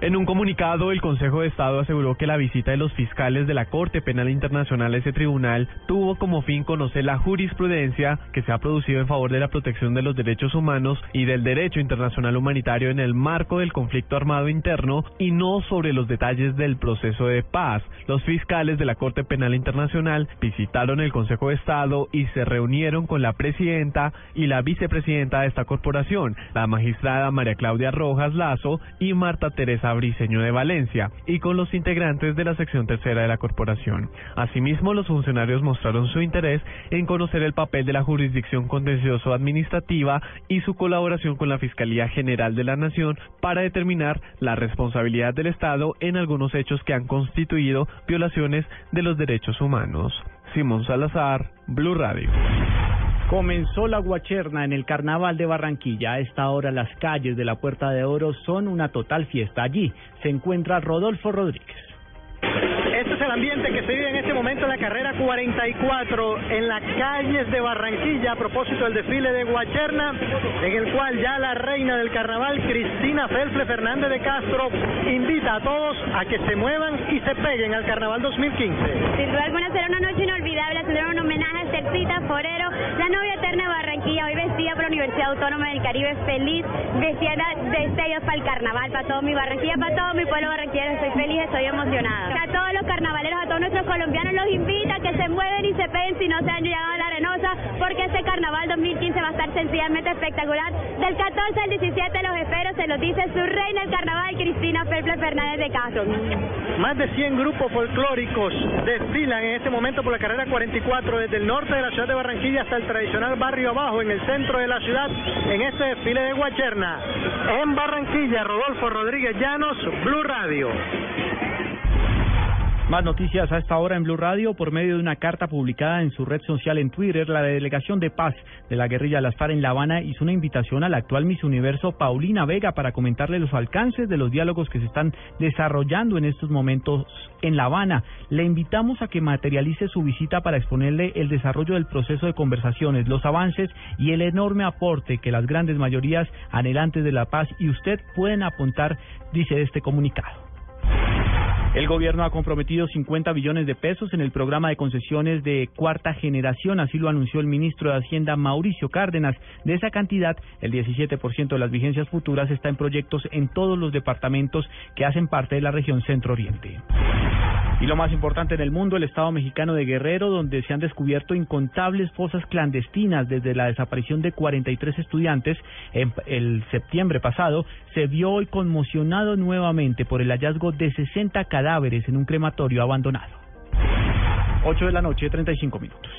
En un comunicado, el Consejo de Estado aseguró que la visita de los fiscales de la Corte Penal Internacional a ese tribunal tuvo como fin conocer la jurisprudencia que se ha producido en favor de la protección de los derechos humanos y del derecho internacional humanitario en el marco del conflicto armado interno y no sobre los detalles del proceso de paz. Los fiscales de la Corte Penal Internacional visitaron el Consejo de Estado y se reunieron con la presidenta y la vicepresidenta de esta corporación, la magistrada María Claudia Rojas Lazo y Marta Teresa Briceño de Valencia y con los integrantes de la sección tercera de la corporación. Asimismo, los funcionarios mostraron su interés en conocer el papel de la jurisdicción contencioso administrativa y su colaboración con la Fiscalía General de la Nación para determinar la responsabilidad del Estado en algunos hechos que han constituido violaciones de los derechos humanos. Simón Salazar, Blue Radio. Comenzó la guacherna en el carnaval de Barranquilla. A esta hora las calles de la Puerta de Oro son una total fiesta. Allí se encuentra Rodolfo Rodríguez. El ambiente que se vive en este momento en la carrera 44 en las calles de Barranquilla a propósito del desfile de Guacherna, en el cual ya la reina del carnaval, Cristina Felfle Fernández de Castro, invita a todos a que se muevan y se peguen al carnaval 2015. Sin duda alguna será una noche inolvidable, será un homenaje a Cercita Forero, la novia eterna de Barranquilla, hoy vestida por la Universidad Autónoma del Caribe, feliz, vestida de estrellas para el carnaval, para todo mi Barranquilla, para todo mi pueblo barranquillero, estoy feliz, estoy emocionada. A todos los carnavaleros, a todos nuestros colombianos los invita a que se mueven y se peguen si no se han llegado a la Arenosa, porque este carnaval 2015 va a estar sencillamente espectacular. Del 14 al 17 los espero, se los dice su reina del carnaval, Cristina Felple Fernández de Castro. Más de 100 grupos folclóricos desfilan en este momento por la carrera 44 desde el norte de la ciudad de Barranquilla hasta el tradicional barrio abajo en el centro de la ciudad en este desfile de Guacherna. En Barranquilla, Rodolfo Rodríguez Llanos, Blue Radio. Más noticias a esta hora en Blue Radio por medio de una carta publicada en su red social en Twitter. La delegación de paz de la guerrilla de las FARC en La Habana hizo una invitación a la actual Miss Universo Paulina Vega para comentarle los alcances de los diálogos que se están desarrollando en estos momentos en La Habana. Le invitamos a que materialice su visita para exponerle el desarrollo del proceso de conversaciones, los avances y el enorme aporte que las grandes mayorías anhelantes de la paz y usted pueden apuntar, dice este comunicado. El gobierno ha comprometido 50 billones de pesos en el programa de concesiones de cuarta generación, así lo anunció el ministro de Hacienda Mauricio Cárdenas. De esa cantidad, el 17% de las vigencias futuras está en proyectos en todos los departamentos que hacen parte de la región centro-oriente. Y lo más importante en el mundo, el Estado mexicano de Guerrero, donde se han descubierto incontables fosas clandestinas desde la desaparición de 43 estudiantes en el septiembre pasado, se vio hoy conmocionado nuevamente por el hallazgo de 60 cadáveres en un crematorio abandonado. 8 de la noche, 35 minutos.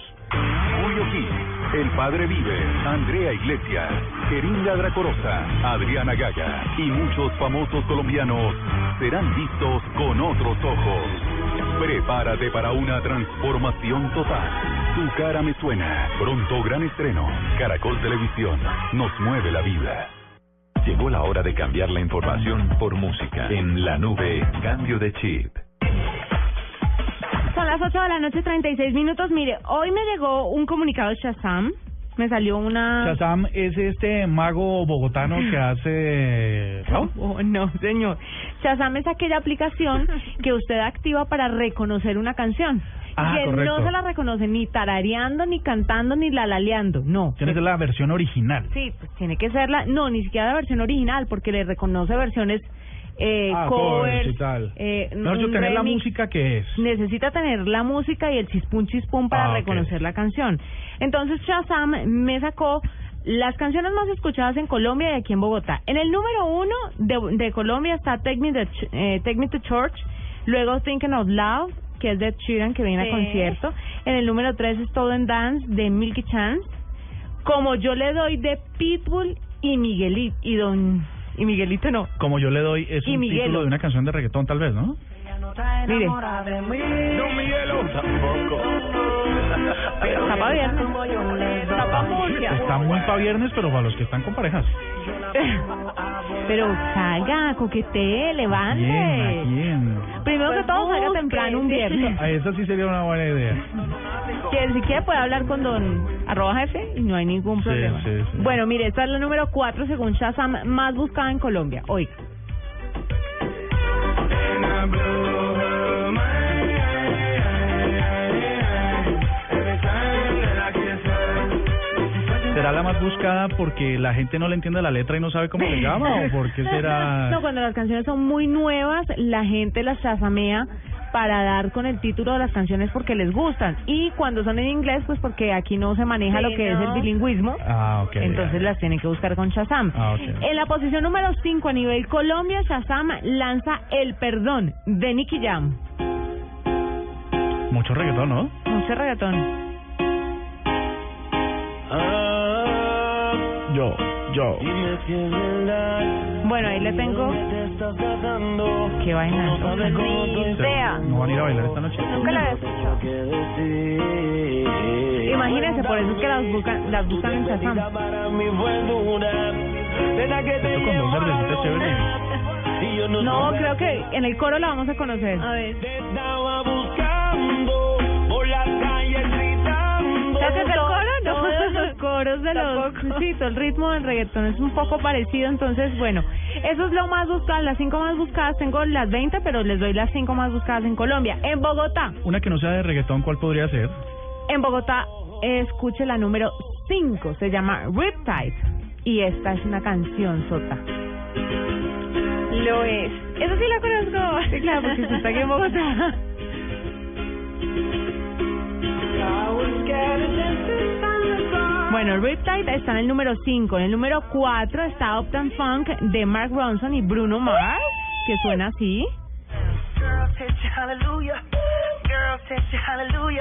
El Padre Vive, Andrea Iglesias, Querinda Dracorosa, Adriana Gaya y muchos famosos colombianos serán vistos con otros ojos. Prepárate para una transformación total. Tu cara me suena. Pronto gran estreno. Caracol Televisión nos mueve la vida. Llegó la hora de cambiar la información por música. En la nube, cambio de chip. Las 8 de la noche, 36 minutos. Mire, hoy me llegó un comunicado de Shazam. Me salió una... Shazam es este mago bogotano que <laughs> hace... ¿no? Oh, no, señor. Shazam es aquella aplicación <laughs> que usted activa para reconocer una canción. Ah, que correcto. no se la reconoce ni tarareando, ni cantando, ni la laleando. No. Tiene que ser la versión original. Sí, pues tiene que ser la... No, ni siquiera la versión original, porque le reconoce versiones... Eh, Ah, covers, covers y tal. eh, un tener la música que es. necesita tener la música y el chispum chispum para Ah, reconocer la canción. Entonces Shazam me sacó las canciones más escuchadas en Colombia y aquí en Bogotá. En el número uno de, de Colombia está Take Me, to Ch- eh, Take Me to Church, luego Thinking Out Loud, que es de Sheeran, que viene Sí. a concierto. En el número tres es Stolen Dance de Milky Chance. Como yo le doy de Pitbull y Miguelito, y don... Y Miguelito no. Como yo le doy, es Y un Miguelo. título de una canción de reggaetón, tal vez, ¿no? Mire. No, Miguelo. Tampoco. <laughs> Está pa' viernes. Está pa' Murcia. Está muy para viernes, pero para los que están con parejas. <laughs> Pero salga, coquetee, levante. ¿A quién? Primero que Pues todo, salga temprano un sí. viernes. A esa sí sería una buena idea. Que si quiere puede hablar con don arroba jefe y no hay ningún problema. sí, sí. Bueno, mire, esta es la número 4 según Shazam más buscada en Colombia. Oiga. ¿Será la más buscada porque la gente no le entiende la letra y no sabe cómo le llama? ¿O por qué <laughs> será...? No, cuando las canciones son muy nuevas, la gente las shazamea para dar con el título de las canciones porque les gustan. Y cuando son en inglés, pues porque aquí no se maneja Sí, lo que es el bilingüismo. Ah, ok. Entonces las tienen que buscar con Shazam. Ah, ok. En la posición número 5 a nivel Colombia, Shazam lanza El Perdón de Nicky Jam. Mucho reggaetón, ¿no? Mucho reggaetón. Yo, yo. Bueno, ahí le tengo. Qué vaina. Ni idea. ¿No van a ir a bailar esta noche? Nunca la había escuchado. Imagínense, por eso es que las buscan, las buscan en Shazam. No, creo que en el coro la vamos a conocer. A ver. ¿Sabes ¿Es el coro? Coros de los... Sí, todo el ritmo del reggaetón es un poco parecido, entonces, bueno, eso es lo más buscado, las cinco más buscadas, tengo las 20, pero les doy las cinco más buscadas en Colombia. En Bogotá, Una que no sea de reggaetón, ¿cuál podría ser? en Bogotá, escuche la número 5, se llama Riptide, y esta es una canción sota. Lo es. Eso sí la conozco. Sí, claro, porque se está aquí en Bogotá. <laughs> Bueno, Riptide está en el número 5. En el número 4 está Uptown Funk de Mark Ronson y Bruno Mars, que suena así.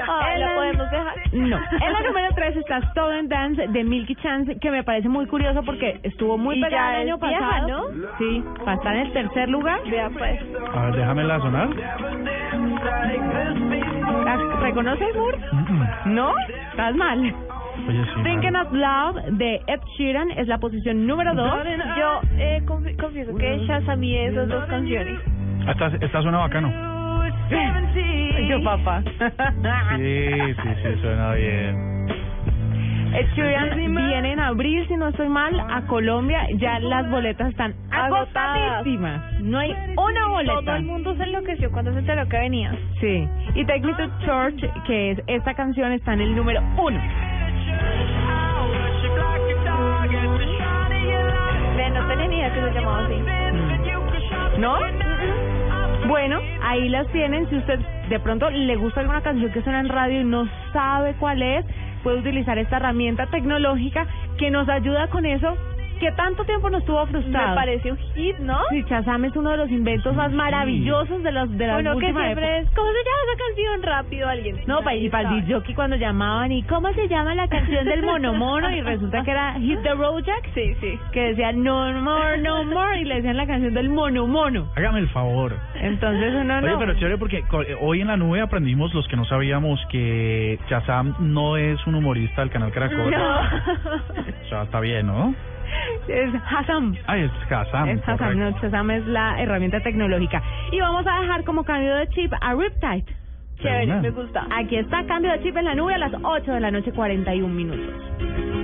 Ah, En ¿La la- podemos dejar? No. En la número 3 está Stolen Dance de Milky Chance, que me parece muy curioso porque estuvo muy pegada el año vieja, pasado. Sí, para estar en el tercer lugar. Vea pues. A ver, déjamela sonar. ¿La ¿Reconoces, Moore? ¿No? Estás mal. Oye, sí. Thinking Out Loud de Ed Sheeran es la posición número 2. Yo eh, confi- confieso que Shazamí esas dos canciones. Esta, esta suena bacano. Yo, papá. Sí, sí, sí, suena bien. Ed Sheeran viene en abril, si no estoy mal, a Colombia. Ya las boletas están Agotadas. agotadísimas. No hay una boleta. Todo el mundo se enloqueció cuando se enteró que venía. Sí. Y Take Me to Church, que es esta canción, está en el número uno. Ve, no tenía ni idea que se llamaba así. ¿No? Bueno, ahí las tienen. Si usted de pronto le gusta alguna canción que suena en radio y no sabe cuál es, puede utilizar esta herramienta tecnológica que nos ayuda con eso que tanto tiempo nos tuvo frustrado. Me parece un hit, ¿no? Sí, Shazam es uno de los inventos más maravillosos de los de la Bueno, que siempre época. es, ¿cómo se llama esa canción? Rápido alguien. No, pa- y para el disc cuando llamaban y ¿cómo se llama la canción del mono mono? Y resulta que era Hit the Road Jack. Sí, sí. Que decía no more, no more y le decían la canción del mono mono. Hágame el favor. Entonces uno Oye, no. pero chévere porque eh, hoy en la nube aprendimos los que no sabíamos que Shazam no es un humorista del canal Caracol. No. O sea, está bien, ¿no? Es Hasam. Ah, es Hasam. Es Hasam, no, es la herramienta tecnológica. Y vamos a dejar como cambio de chip a Riptide. Chévere, me gusta. Aquí está, cambio de chip en la nube a las 8 de la noche, 41 minutos.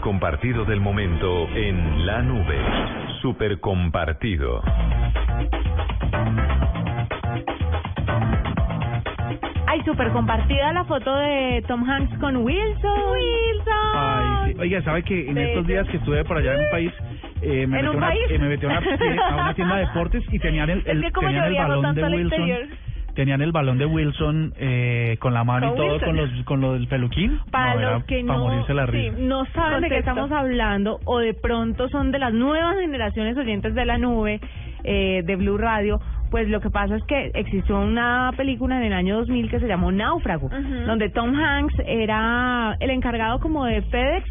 Más compartido del momento en la nube. Super compartido. Ay, súper compartida la foto de Tom Hanks con Wilson. Wilson. Ay, sí. Oiga, ¿sabe que en estos días que estuve por allá en un país, eh, me ¿En metí un a una, país? eh, me metí a una, a una tienda de deportes y tenían el, <laughs> Es el- que como tenían yo el balón de Wilson. exterior. Tenían el balón de Wilson eh, con la mano Con y todo, Wilson. con los con lo del peluquín. Para No, los que pa' no, morirse la risa. sí, no saben de qué estamos hablando o de pronto son de las nuevas generaciones oyentes de la nube eh, de Blue Radio, pues lo que pasa es que existió una película en el año 2000 que se llamó Náufrago, donde Tom Hanks era el encargado como de FedEx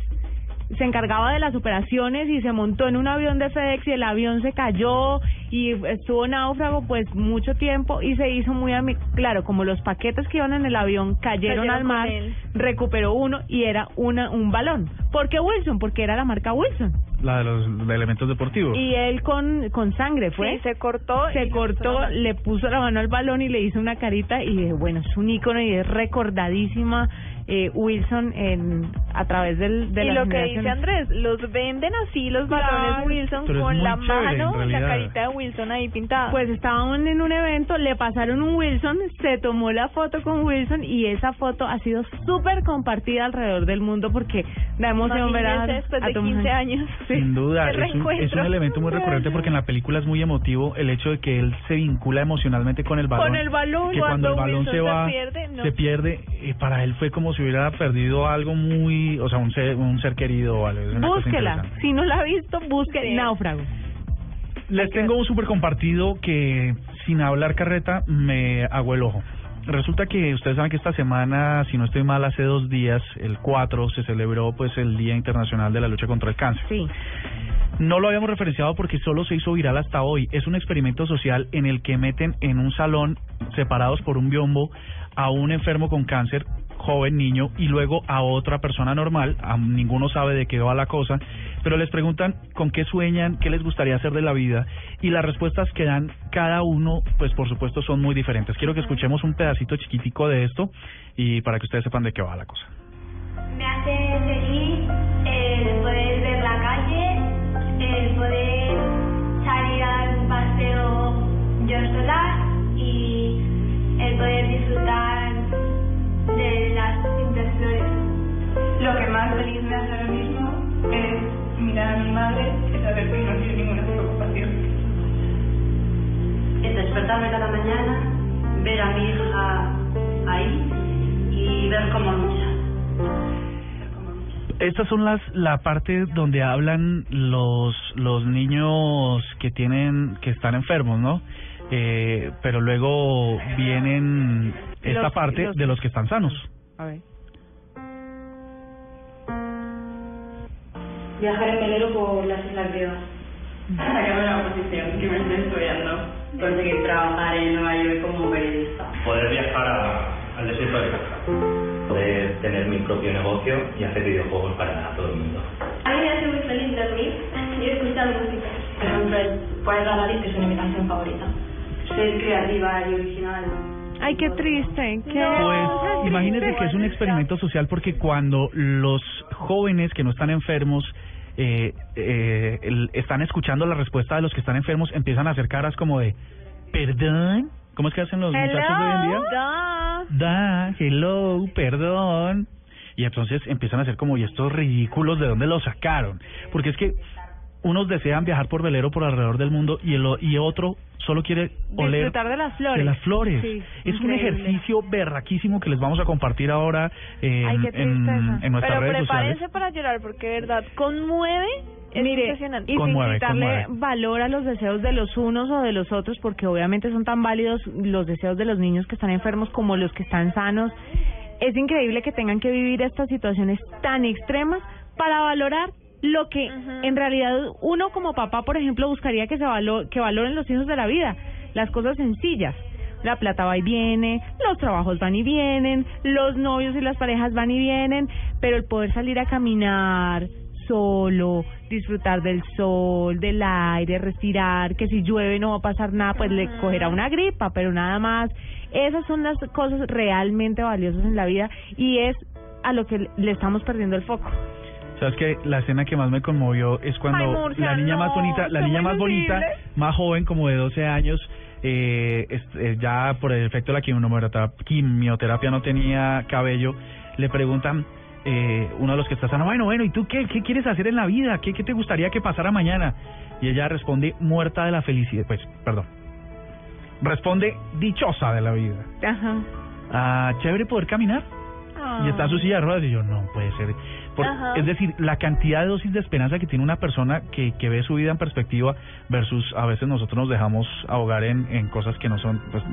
se encargaba de las operaciones y se montó en un avión de FedEx y el avión se cayó y estuvo náufrago pues mucho tiempo y se hizo muy ami claro como los paquetes que iban en el avión cayeron, Cayeron al mar recuperó uno y era una un balón ¿por qué Wilson? porque era la marca Wilson La de los de elementos deportivos. y él con con sangre fue Sí, se cortó. se puso cortó, mano. le puso la mano al balón y le hizo una carita y dije, bueno, es un ícono y es recordadísima eh, Wilson en a través del, de y las lo que dice. Andrés, los venden así los Claro, balones Wilson con la chévere, mano, la carita de Wilson ahí pintada. Pues estaban en un evento, le pasaron un Wilson, se tomó la foto con Wilson y esa foto ha sido súper compartida alrededor del mundo porque da emoción ver a, después de Tom 15 Hanks. años. Sin duda, es un, es un elemento muy recurrente porque en la película es muy emotivo el hecho de que él se vincula emocionalmente con el balón. Con el balón, que cuando el cuando balón Wilson se se va, pierde, no. se pierde, eh, para él fue como si hubiera perdido algo muy, o sea, un ser, un ser querido. Es una cosa Búsquela. Si no la ha visto, busque Náufrago. Les tengo un súper compartido que sin hablar carreta me hago el ojo. Resulta que ustedes saben que esta semana, si no estoy mal, hace dos días, el 4, se celebró pues el Día Internacional de la Lucha contra el Cáncer. Sí. No lo habíamos referenciado porque solo se hizo viral hasta hoy. Es un experimento social en el que meten en un salón, separados por un biombo, a un enfermo con cáncer, joven niño, y luego a otra persona normal. A- ninguno sabe de qué va la cosa, pero les preguntan con qué sueñan, qué les gustaría hacer de la vida, y las respuestas que dan cada uno, pues por supuesto son muy diferentes. Quiero que escuchemos un pedacito chiquitico de esto y para que ustedes sepan de qué va la cosa. Me hace feliz el poder ver la calle, el poder salir a dar un paseo yo sola y el poder disfrutar de las distintas flores. Lo que más feliz me hace ahora mismo es mirar a mi madre y saber que no tiene ninguna preocupación. es despertarme cada mañana, ver a mi hija ahí y ver cómo lucha. Estas son las la parte donde hablan los los niños que tienen que están enfermos, ¿no? Eh, pero luego vienen esta Los- parte los- de los que están sanos. A ver. Viajar en velero por las Islas Griegas. Sacarme la oposición que me estoy estudiando. Conseguir trabajar en Nueva York como periodista. poder viajar a- al desierto de Sahara, poder tener mi propio negocio y hacer videojuegos para todo el mundo. A mí me hace muy feliz dormir y escuchar música. Por ejemplo, el poder ganar que es mi canción favorita. Ser creativa y original. Ay, qué triste. Qué Pues imagínense que es un experimento social porque cuando los jóvenes que no están enfermos eh, eh, el- están escuchando la respuesta de los que están enfermos, empiezan a hacer caras como de, perdón, ¿cómo es que hacen los muchachos de hoy en día? Da. Da, hello, perdón. Y entonces empiezan a hacer como, ¿y estos ridículos de dónde los sacaron? Porque es que unos desean viajar por velero por alrededor del mundo y, el, y otro solo quiere oler Disfrutar de las flores. de las flores. Sí, es un ejercicio berraquísimo que les vamos a compartir ahora en, Ay, en, en nuestras Pero redes prepárense sociales. para llorar porque de verdad conmueve. Es Mire, impresionante. y sin Conmueve, quitarle conmueve. valor a los deseos de los unos o de los otros, porque obviamente son tan válidos los deseos de los niños que están enfermos como los que están sanos. Es increíble que tengan que vivir estas situaciones tan extremas para valorar lo que en realidad uno como papá, por ejemplo, buscaría que se valo que valoren los hijos de la vida, las cosas sencillas. La plata va y viene, los trabajos van y vienen, los novios y las parejas van y vienen, pero el poder salir a caminar solo, disfrutar del sol, del aire, respirar, que si llueve no va a pasar nada, pues le cogerá una gripa, pero nada más. Esas son las cosas realmente valiosas en la vida y es a lo que le estamos perdiendo el foco. Sabes que la escena que más me conmovió es cuando Ay, Murcia, la niña más bonita, la niña más bonita, más joven, como de 12 años, eh, es- eh, ya por el efecto de la quimioterapia, quimioterapia no tenía cabello, le preguntan eh, uno de los que está sano, bueno, bueno, ¿y tú qué, qué quieres hacer en la vida? ¿Qué, ¿Qué te gustaría que pasara mañana? Y ella responde, muerta de la felicidad, pues, perdón, responde, dichosa de la vida. Ajá. Ah, chévere poder caminar. Y está su silla de ruedas y yo, no puede ser. Por- es decir, la cantidad de dosis de esperanza que tiene una persona que, que ve su vida en perspectiva versus a veces nosotros nos dejamos ahogar en, en cosas que no son, pues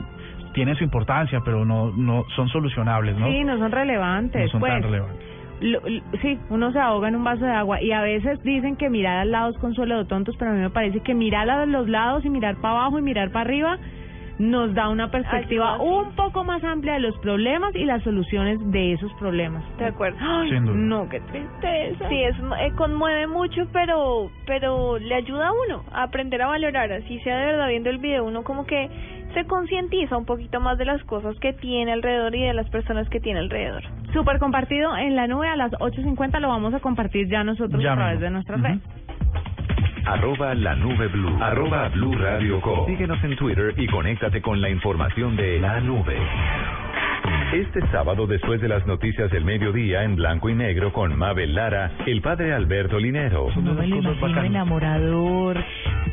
tienen su importancia, pero no, no son solucionables, ¿no? Sí, no son relevantes. no son pues. tan relevantes. Lo- lo- sí, uno se ahoga en un vaso de agua y a veces dicen que mirar al lado es consuelo de tontos, pero a mí me parece que mirar a los lados y mirar para abajo y mirar para arriba nos da una perspectiva un poco más amplia de los problemas y las soluciones de esos problemas. De acuerdo. Ay, Sin duda. no, qué tristeza. Sí, es, eh, conmueve mucho, pero pero le ayuda a uno a aprender a valorar. Así sea de verdad viendo el video, uno como que se concientiza un poquito más de las cosas que tiene alrededor y de las personas que tiene alrededor. Súper compartido en la nube a las 8.50 lo vamos a compartir ya nosotros Ya a través mismo. de nuestras redes. Arroba la nube blue. Arroba blue radio com. Síguenos en Twitter y conéctate con la información de la nube. Este sábado, después de las noticias del mediodía en blanco y negro con Mabel Lara, el padre Alberto Linero. No me lo imagino enamorador,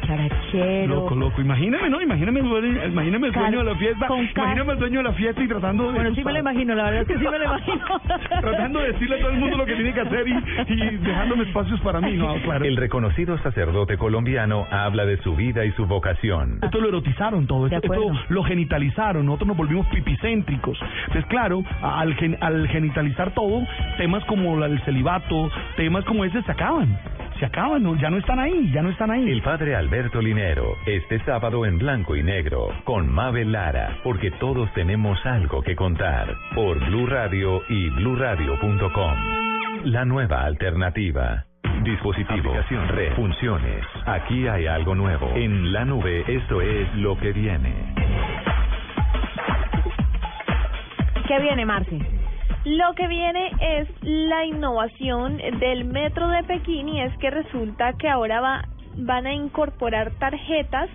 charachero. Loco, loco. Imagíname, ¿no? Imagíname, el dueño- imagíname el dueño de la fiesta. Imagíname el dueño de la fiesta y tratando de. Bueno, sí me lo imagino, la verdad es que sí me lo imagino. <laughs> tratando de decirle a todo el mundo lo que tiene que hacer y, y dejándome espacios para mí, ¿no? Claro. El reconocido sacerdote colombiano habla de su vida y su vocación. Esto lo erotizaron todo, esto, esto lo genitalizaron, nosotros nos volvimos pipicéntricos. Entonces, claro, al, gen- al genitalizar todo, temas como la- el celibato, temas como ese se acaban. Se acaban, ¿no? ya no están ahí, ya no están ahí. El padre Alberto Linero, este sábado en blanco y negro, con Mabel Lara, porque todos tenemos algo que contar, por Blue Radio y bluradio.com. La nueva alternativa. Dispositivo, aplicación, red, funciones. Aquí hay algo nuevo. En la nube, esto es lo que viene. ¿Qué viene, Marce? Lo que viene es la innovación del metro de Pekín y es que resulta que ahora va, van a incorporar tarjetas,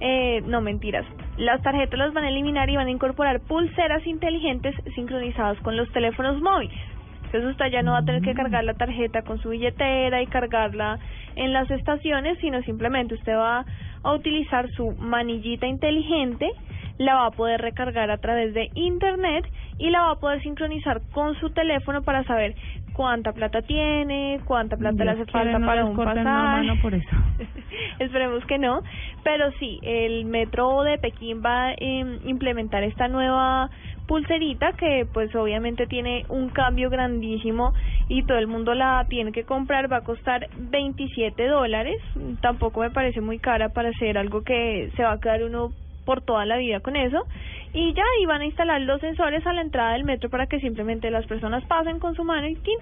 eh, no mentiras, las tarjetas las van a eliminar y van a incorporar pulseras inteligentes sincronizadas con los teléfonos móviles. Entonces usted ya no va a tener que cargar la tarjeta con su billetera y cargarla en las estaciones, sino simplemente usted va a utilizar su manillita inteligente, la va a poder recargar a través de internet y la va a poder sincronizar con su teléfono para saber cuánta plata tiene, cuánta plata le hace Dios falta no para un pasaje. mano por eso. <laughs> Esperemos que no, pero sí, el metro de Pekín va a eh, implementar esta nueva pulserita que pues obviamente tiene un cambio grandísimo y todo el mundo la tiene que comprar, va a costar 27 dólares, tampoco me parece muy cara para hacer algo que se va a quedar uno por toda la vida con eso y ya y van a instalar los sensores a la entrada del metro para que simplemente las personas pasen con su mano y ¡tin!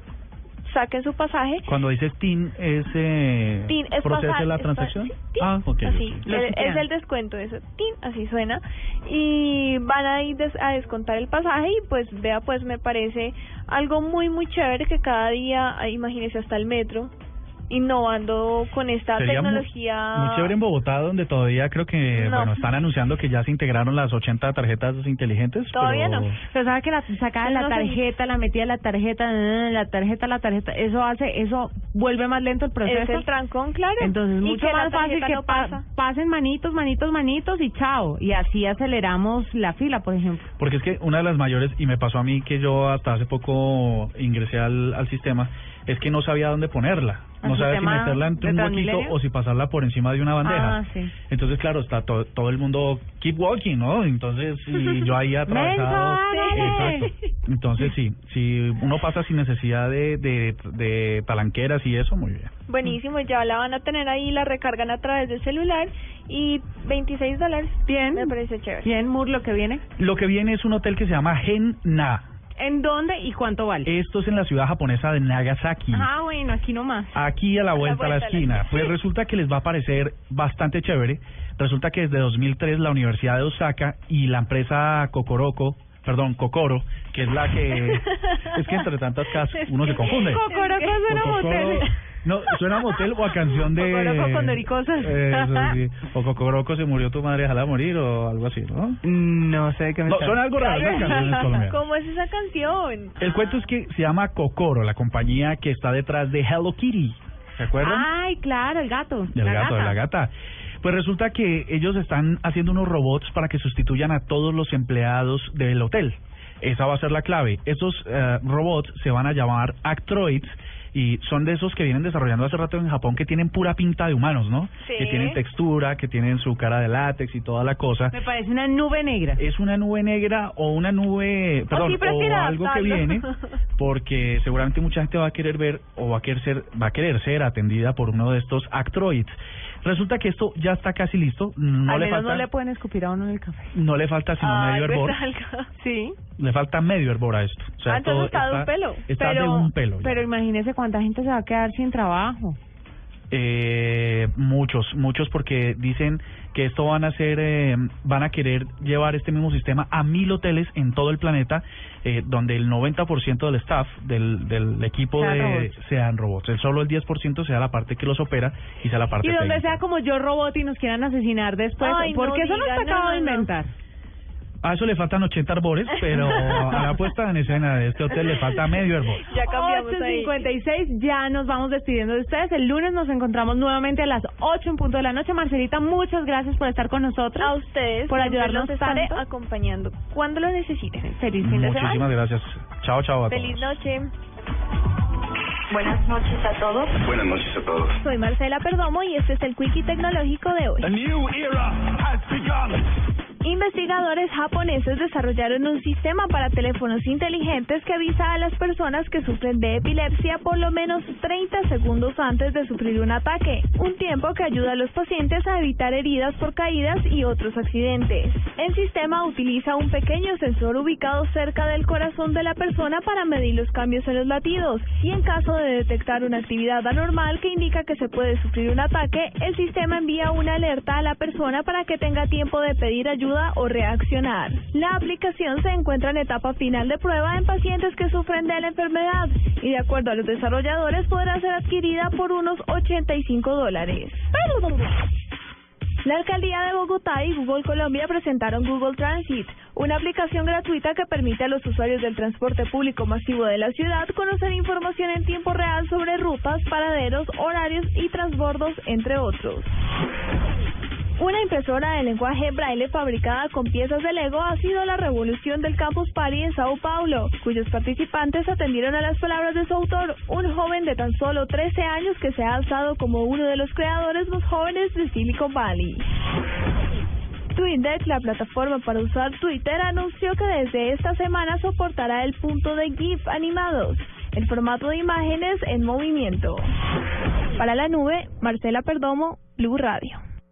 saquen su pasaje Cuando dices TIN, ¿es eh, Tin, es procese pasar- la transacción? tin, Ah, ok. así, el- es el descuento eso, tin, así suena y van a ir des- a descontar el pasaje y pues vea pues me parece algo muy muy chévere que cada día, ah, imagínese hasta el metro innovando con esta Sería tecnología Muy chévere en Bogotá, donde todavía creo que, No. bueno, están anunciando que ya se integraron las 80 tarjetas inteligentes. Todavía pero... no. Pero sabe que la sacaba Yo la tarjeta, la metía en la tarjeta, la tarjeta, la tarjeta, eso hace, eso vuelve más lento el proceso. es el trancón claro Entonces Y mucho más fácil que no pasa. pasen manitos, manitos, manitos y chao. Y así aceleramos la fila, por ejemplo. Porque es que una de las mayores, y me pasó a mí que yo hasta hace poco ingresé al, al sistema, es que no sabía dónde ponerla. ¿Al No sabía si meterla entre un huequito o si pasarla por encima de una bandeja. Ah, sí. Entonces, claro, está to- todo el mundo keep walking, ¿no? Entonces, y <laughs> yo ahí atravesado. Exacto. Entonces, sí, si uno pasa sin necesidad de, de, de palanqueras y eso, muy bien. buenísimo ya la van a tener ahí la recargan a través del celular y 26 dólares bien me parece chévere ¿Quién, Mur, lo que viene? Lo que viene es un hotel que se llama Gen-Na. ¿En dónde y cuánto vale? Esto es en la ciudad japonesa de Nagasaki. Ah, bueno, aquí nomás. Aquí a la vuelta a la vuelta a la esquina. Pues <laughs> resulta que les va a parecer bastante chévere. Resulta que desde 2003 la Universidad de Osaka y la empresa Kokoroko, perdón, Kokoro, que es la que... <laughs> es que entre tantas casas uno se confunde. Cocoroco suena Kokoro- motel. No, suena a motel o a canción de... Cocoroco con doricosas. Eso sí. O Cocoroco se murió tu madre, déjala morir o algo así, ¿no? No sé qué me No, está- suena algo raro esas canciones colombianas. ¿Cómo es esa canción? El cuento es que se llama Kokoro, la compañía que está detrás de Hello Kitty. ¿Se acuerdan? Ay, claro, el gato. del la gato, gata. de la gata. Pues resulta que ellos están haciendo unos robots para que sustituyan a todos los empleados del hotel. Esa va a ser la clave. Estos eh, robots se van a llamar Actroids y son de esos que vienen desarrollando hace rato en Japón que tienen pura pinta de humanos, ¿no? Sí. Que tienen textura, que tienen su cara de látex y toda la cosa. Me parece una nube negra. Es una nube negra o una nube, perdón, sí, o algo que viene, <laughs> porque seguramente mucha gente va a querer ver o va a querer ser, va a querer ser atendida por uno de estos Actroids. Resulta que esto ya está casi listo, no Al le menos falta no le pueden escupir a uno en el café. no le falta sino Ay, medio pues hervor. <laughs> Sí. le falta medio hervor a esto. O sea, Ah, entonces todo está de un pelo. Está pero, de un pelo. ya. Pero imagínese cuánta gente se va a quedar sin trabajo. Eh, muchos, muchos porque dicen que esto van a hacer, eh, van a querer llevar este mismo sistema a mil hoteles en todo el planeta, eh, donde el 90% del staff, del, del equipo Sean de, robots. sean robots. El solo el 10% sea la parte que los opera y sea la parte Y donde técnica. sea como yo robot y nos quieran asesinar después. Ay, porque no eso no diga, está acabado de no, no. inventar. A eso le faltan 80 arbores, pero a la puesta en escena de este hotel le falta medio árbol. Ya cambiamos ahí. 8.56, ya nos vamos despidiendo de ustedes. El lunes nos encontramos nuevamente a las 8 en punto de la noche. Marcelita, muchas gracias por estar con nosotros. A ustedes por ayudarnos los estaré tanto. acompañando cuando lo necesiten. Feliz fin de Muchísimas semana. gracias. Chao, chao a todos. Feliz noche. Buenas noches a todos. Buenas noches a todos. Soy Marcela Perdomo y este es el Quickie Tecnológico de hoy. A new era has begun. Investigadores japoneses desarrollaron un sistema para teléfonos inteligentes que avisa a las personas que sufren de epilepsia por lo menos 30 segundos antes de sufrir un ataque, un tiempo que ayuda a los pacientes a evitar heridas por caídas y otros accidentes. El sistema utiliza un pequeño sensor ubicado cerca del corazón de la persona para medir los cambios en los latidos y en caso de detectar una actividad anormal que indica que se puede sufrir un ataque, el sistema envía una alerta a la persona para que tenga tiempo de pedir ayuda o reaccionar. La aplicación se encuentra en etapa final de prueba en pacientes que sufren de la enfermedad y de acuerdo a los desarrolladores podrá ser adquirida por unos 85 dólares. La alcaldía de Bogotá y Google Colombia presentaron Google Transit, una aplicación gratuita que permite a los usuarios del transporte público masivo de la ciudad conocer información en tiempo real sobre rutas, paraderos, horarios y transbordos, entre otros. Una impresora de lenguaje braille fabricada con piezas de Lego ha sido la revolución del Campus Party en Sao Paulo, cuyos participantes atendieron a las palabras de su autor, un joven de tan solo 13 años que se ha alzado como uno de los creadores más jóvenes de Silicon Valley. TweetDeck, la plataforma para usar Twitter, anunció que desde esta semana soportará el punto de GIF animados, el formato de imágenes en movimiento. Para la nube, Marcela Perdomo, Blue Radio.